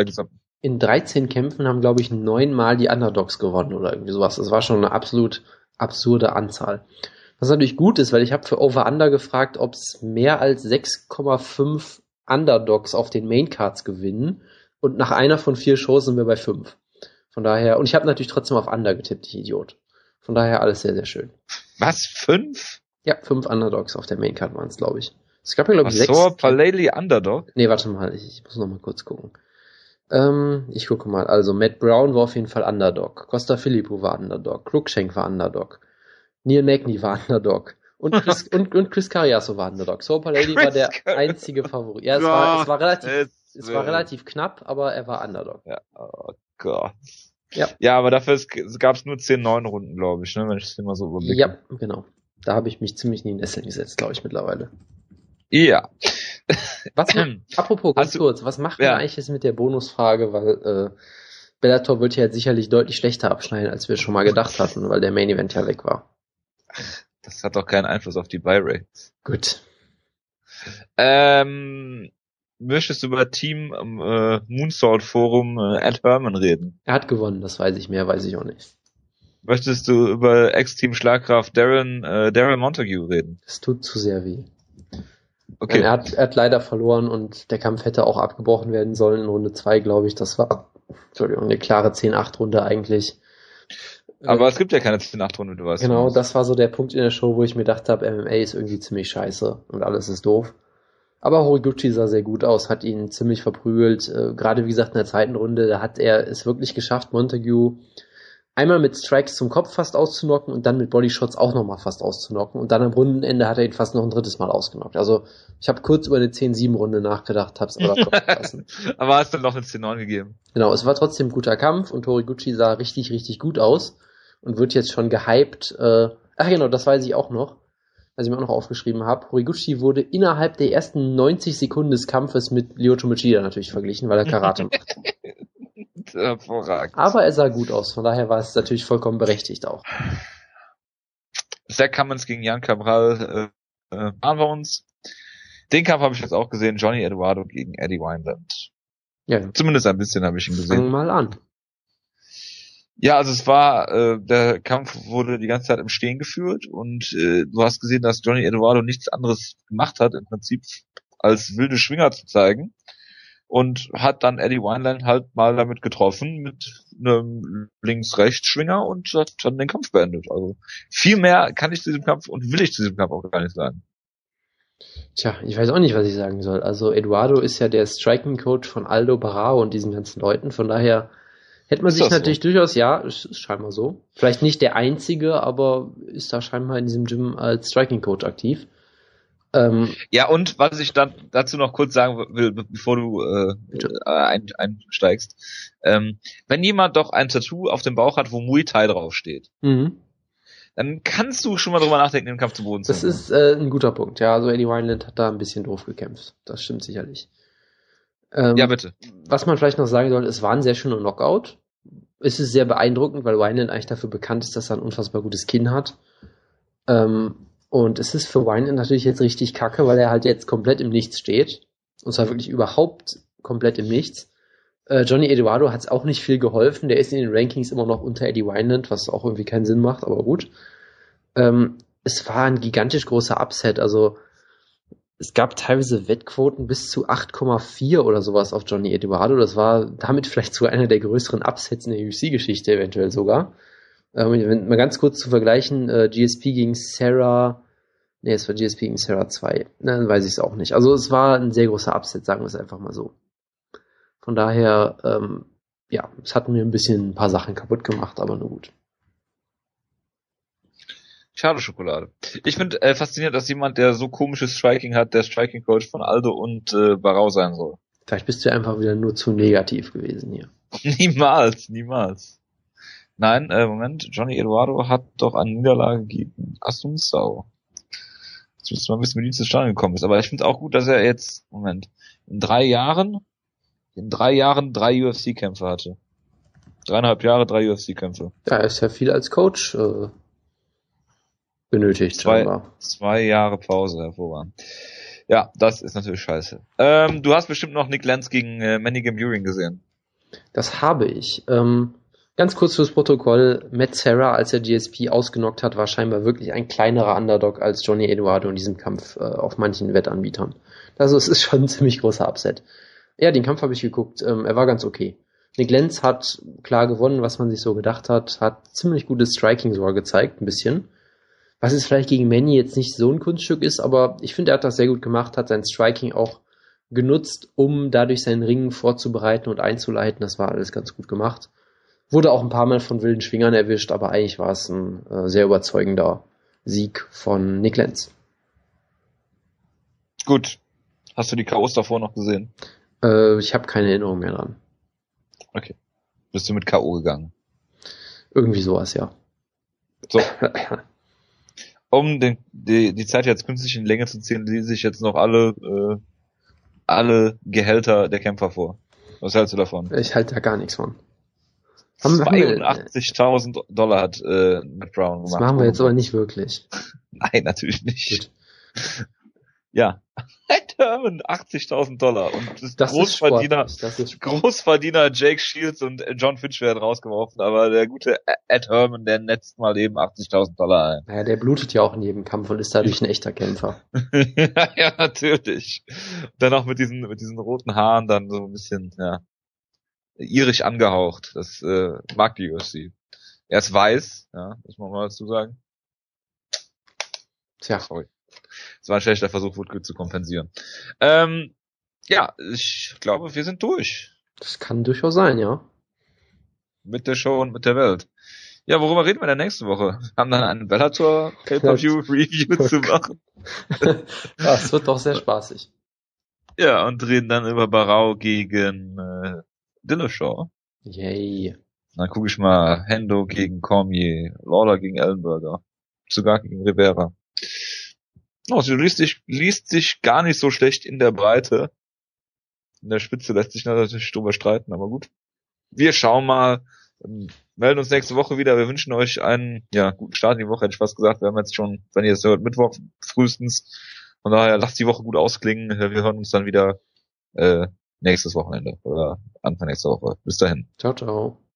in 13 Kämpfen haben, glaube ich, neunmal die Underdogs gewonnen oder irgendwie sowas. Das war schon eine absolut absurde Anzahl. Was natürlich gut ist, weil ich habe für Over-Under gefragt, ob es mehr als 6,5 Underdogs auf den Maincards gewinnen. Und nach einer von vier Shows sind wir bei fünf. Von daher, und ich habe natürlich trotzdem auf Under getippt, ich Idiot. Von daher alles sehr, sehr schön. Was? Fünf? Ja, fünf Underdogs auf der Maincard waren es, glaube ich. Es gab ja, glaube ich, sechs. So, Paleli Underdog? Nee, warte mal, ich, ich muss noch mal kurz gucken. Ähm, ich gucke mal. Also, Matt Brown war auf jeden Fall Underdog. Costa Filippo war Underdog. Cruikshank war Underdog. Neil Magny war Underdog. Und Chris, und, und Chris Cariaso war Underdog. So Paleli war der einzige Favorit. Ja, es, ja, war, es war relativ, es war relativ knapp, aber er war Underdog. Ja, oh Gott. Ja. ja, aber dafür gab es nur 10-9 Runden, glaube ich, ne, wenn ich es immer so überblicke. Ja, genau. Da habe ich mich ziemlich in den Nesseln gesetzt, glaube ich, mittlerweile. Ja. Was, apropos, ganz du, kurz, was macht ja. man eigentlich jetzt mit der Bonusfrage, weil äh, Bellator wird ja jetzt sicherlich deutlich schlechter abschneiden, als wir schon mal gedacht hatten, weil der Main Event ja weg war. Das hat doch keinen Einfluss auf die Buy Rates. Gut. Ähm, möchtest du über Team äh, Moonsault Forum äh, Ed Herman reden? Er hat gewonnen, das weiß ich, mehr weiß ich auch nicht. Möchtest du über Ex-Team Schlagkraft Darren, äh, Darren Montague reden? Es tut zu sehr weh. Okay. Er hat, er hat leider verloren und der Kampf hätte auch abgebrochen werden sollen in Runde 2, glaube ich. Das war, Entschuldigung, eine klare 10-8-Runde eigentlich. Aber äh, es gibt ja keine 10-8-Runde, du weißt. Genau, das war so der Punkt in der Show, wo ich mir gedacht habe, MMA ist irgendwie ziemlich scheiße und alles ist doof. Aber Horiguchi sah sehr gut aus, hat ihn ziemlich verprügelt. Äh, Gerade wie gesagt in der zweiten Runde, da hat er es wirklich geschafft, Montague einmal mit Strikes zum Kopf fast auszunocken und dann mit Bodyshots auch nochmal fast auszunocken. Und dann am Rundenende hat er ihn fast noch ein drittes Mal ausgenockt. Also ich habe kurz über eine 10-7-Runde nachgedacht, hab's aber lassen. aber hast dann noch eine 10-9 gegeben. Genau, es war trotzdem ein guter Kampf und Horiguchi sah richtig, richtig gut aus und wird jetzt schon gehypt. Äh, ach genau, das weiß ich auch noch was ich mir auch noch aufgeschrieben habe, Horiguchi wurde innerhalb der ersten 90 Sekunden des Kampfes mit Lyoto Machida natürlich verglichen, weil er Karate macht. Hervorragend. Aber er sah gut aus, von daher war es natürlich vollkommen berechtigt auch. Zach Cummins gegen Jan Cabral äh, äh, waren wir uns. Den Kampf habe ich jetzt auch gesehen, Johnny Eduardo gegen Eddie Wineland. Ja. Zumindest ein bisschen habe ich ihn gesehen. Fang mal an. Ja, also es war, äh, der Kampf wurde die ganze Zeit im Stehen geführt und äh, du hast gesehen, dass Johnny Eduardo nichts anderes gemacht hat, im Prinzip als wilde Schwinger zu zeigen und hat dann Eddie Wineland halt mal damit getroffen mit einem Links-Rechts-Schwinger und hat dann den Kampf beendet. Also viel mehr kann ich zu diesem Kampf und will ich zu diesem Kampf auch gar nicht sagen. Tja, ich weiß auch nicht, was ich sagen soll. Also Eduardo ist ja der Striking-Coach von Aldo Barao und diesen ganzen Leuten, von daher Hätte man ist sich natürlich so? durchaus, ja, ist, scheinbar so. Vielleicht nicht der einzige, aber ist da scheinbar in diesem Gym als Striking Coach aktiv. Ähm, ja, und was ich dann dazu noch kurz sagen will, bevor du äh, ein, einsteigst, ähm, wenn jemand doch ein Tattoo auf dem Bauch hat, wo Muay Thai draufsteht, mhm. dann kannst du schon mal drüber nachdenken, den Kampf zu Boden zu Das ist äh, ein guter Punkt, ja. Also Eddie Wineland hat da ein bisschen doof gekämpft. Das stimmt sicherlich. Ähm, Ja, bitte. Was man vielleicht noch sagen soll, es war ein sehr schöner Knockout. Es ist sehr beeindruckend, weil Wineland eigentlich dafür bekannt ist, dass er ein unfassbar gutes Kinn hat. Ähm, und es ist für Wineland natürlich jetzt richtig kacke, weil er halt jetzt komplett im Nichts steht. Und zwar wirklich überhaupt komplett im Nichts. Äh, Johnny Eduardo hat es auch nicht viel geholfen. Der ist in den Rankings immer noch unter Eddie Wineland, was auch irgendwie keinen Sinn macht, aber gut. Ähm, es war ein gigantisch großer Upset. Also es gab teilweise Wettquoten bis zu 8,4 oder sowas auf Johnny Eduardo. Das war damit vielleicht sogar einer der größeren Upsets in der UFC-Geschichte eventuell sogar. Ähm, mal ganz kurz zu vergleichen, äh, GSP gegen Sarah, nee, es war GSP gegen Sarah 2. Na, Dann weiß ich es auch nicht. Also es war ein sehr großer Upset, sagen wir es einfach mal so. Von daher, ähm, ja, es hat mir ein bisschen ein paar Sachen kaputt gemacht, aber nur gut. Schade Schokolade. Ich finde äh, faszinierend, dass jemand, der so komisches Striking hat, der Striking Coach von Aldo und äh, Barau sein soll. Vielleicht bist du einfach wieder nur zu negativ gewesen hier. niemals, niemals. Nein, äh, Moment, Johnny Eduardo hat doch eine Niederlage gegen Assunção. Jetzt müsste man wissen, wie die zustande gekommen ist. Aber ich finde auch gut, dass er jetzt, Moment, in drei Jahren, in drei Jahren drei UFC-Kämpfe hatte. Dreieinhalb Jahre, drei UFC-Kämpfe. Ja, er ist ja viel als Coach äh, benötigt. Zwei, scheinbar. zwei Jahre Pause, hervorragend. Ja, das ist natürlich scheiße. Ähm, du hast bestimmt noch Nick Lenz gegen äh, Manny Gamurin gesehen. Das habe ich. Ähm, ganz kurz fürs Protokoll. Matt Serra, als er GSP ausgenockt hat, war scheinbar wirklich ein kleinerer Underdog als Johnny Eduardo in diesem Kampf äh, auf manchen Wettanbietern. Also es ist schon ein ziemlich großer Upset. Ja, den Kampf habe ich geguckt. Ähm, er war ganz okay. Nick Lenz hat klar gewonnen, was man sich so gedacht hat. Hat ziemlich gutes Striking sogar gezeigt, ein bisschen. Was jetzt vielleicht gegen Manny jetzt nicht so ein Kunststück ist, aber ich finde, er hat das sehr gut gemacht, hat sein Striking auch genutzt, um dadurch seinen Ringen vorzubereiten und einzuleiten. Das war alles ganz gut gemacht. Wurde auch ein paar Mal von wilden Schwingern erwischt, aber eigentlich war es ein äh, sehr überzeugender Sieg von Nick Lenz. Gut. Hast du die Chaos davor noch gesehen? Äh, ich habe keine Erinnerung mehr dran. Okay. Bist du mit K.O. gegangen? Irgendwie sowas, ja. So. Um den, die, die Zeit jetzt künstlich in Länge zu ziehen, lese ich jetzt noch alle, äh, alle Gehälter der Kämpfer vor. Was hältst du davon? Ich halte da gar nichts von. Haben- haben wir- 82.000 Dollar hat äh, Matt Brown gemacht. Das machen wir jetzt aber nicht wirklich. Nein, natürlich nicht. Ja. Ed Herman, 80.000 Dollar. Und das, ist Großverdiener, sportlich, das ist. Großverdiener Jake Shields und John Finch werden rausgeworfen, aber der gute Ed Herman, der netzt mal eben 80.000 Dollar ein. Naja, der blutet ja auch in jedem Kampf und ist dadurch ein echter Kämpfer. ja, natürlich. Dann auch mit diesen, mit diesen roten Haaren dann so ein bisschen, ja, irisch angehaucht. Das äh, mag die UFC. Er ist weiß, ja, muss man mal dazu sagen. Tja, Sorry. Das war ein schlechter Versuch, Woodgood zu kompensieren. Ähm, ja, ich glaube, wir sind durch. das kann durchaus sein, ja. Mit der Show und mit der Welt. Ja, worüber reden wir denn nächste Woche? Wir haben dann einen Bellator Pay-Per-View Review zu machen. ja. Es wird doch sehr spaßig. Ja, und reden dann über Barau gegen äh, Dillashaw. Yay. Dann gucke ich mal Hendo gegen Cormier, Lawler gegen Ellenberger, sogar gegen Rivera. Oh, sie liest sich, liest sich gar nicht so schlecht in der Breite. In der Spitze lässt sich natürlich drüber streiten, aber gut. Wir schauen mal, ähm, melden uns nächste Woche wieder. Wir wünschen euch einen ja, guten Start in die Woche, hätte ich fast gesagt. Wir haben jetzt schon, wenn ihr es hört, Mittwoch frühestens. Von daher lasst die Woche gut ausklingen. Wir hören uns dann wieder äh, nächstes Wochenende oder Anfang nächster Woche. Bis dahin. Ciao, ciao.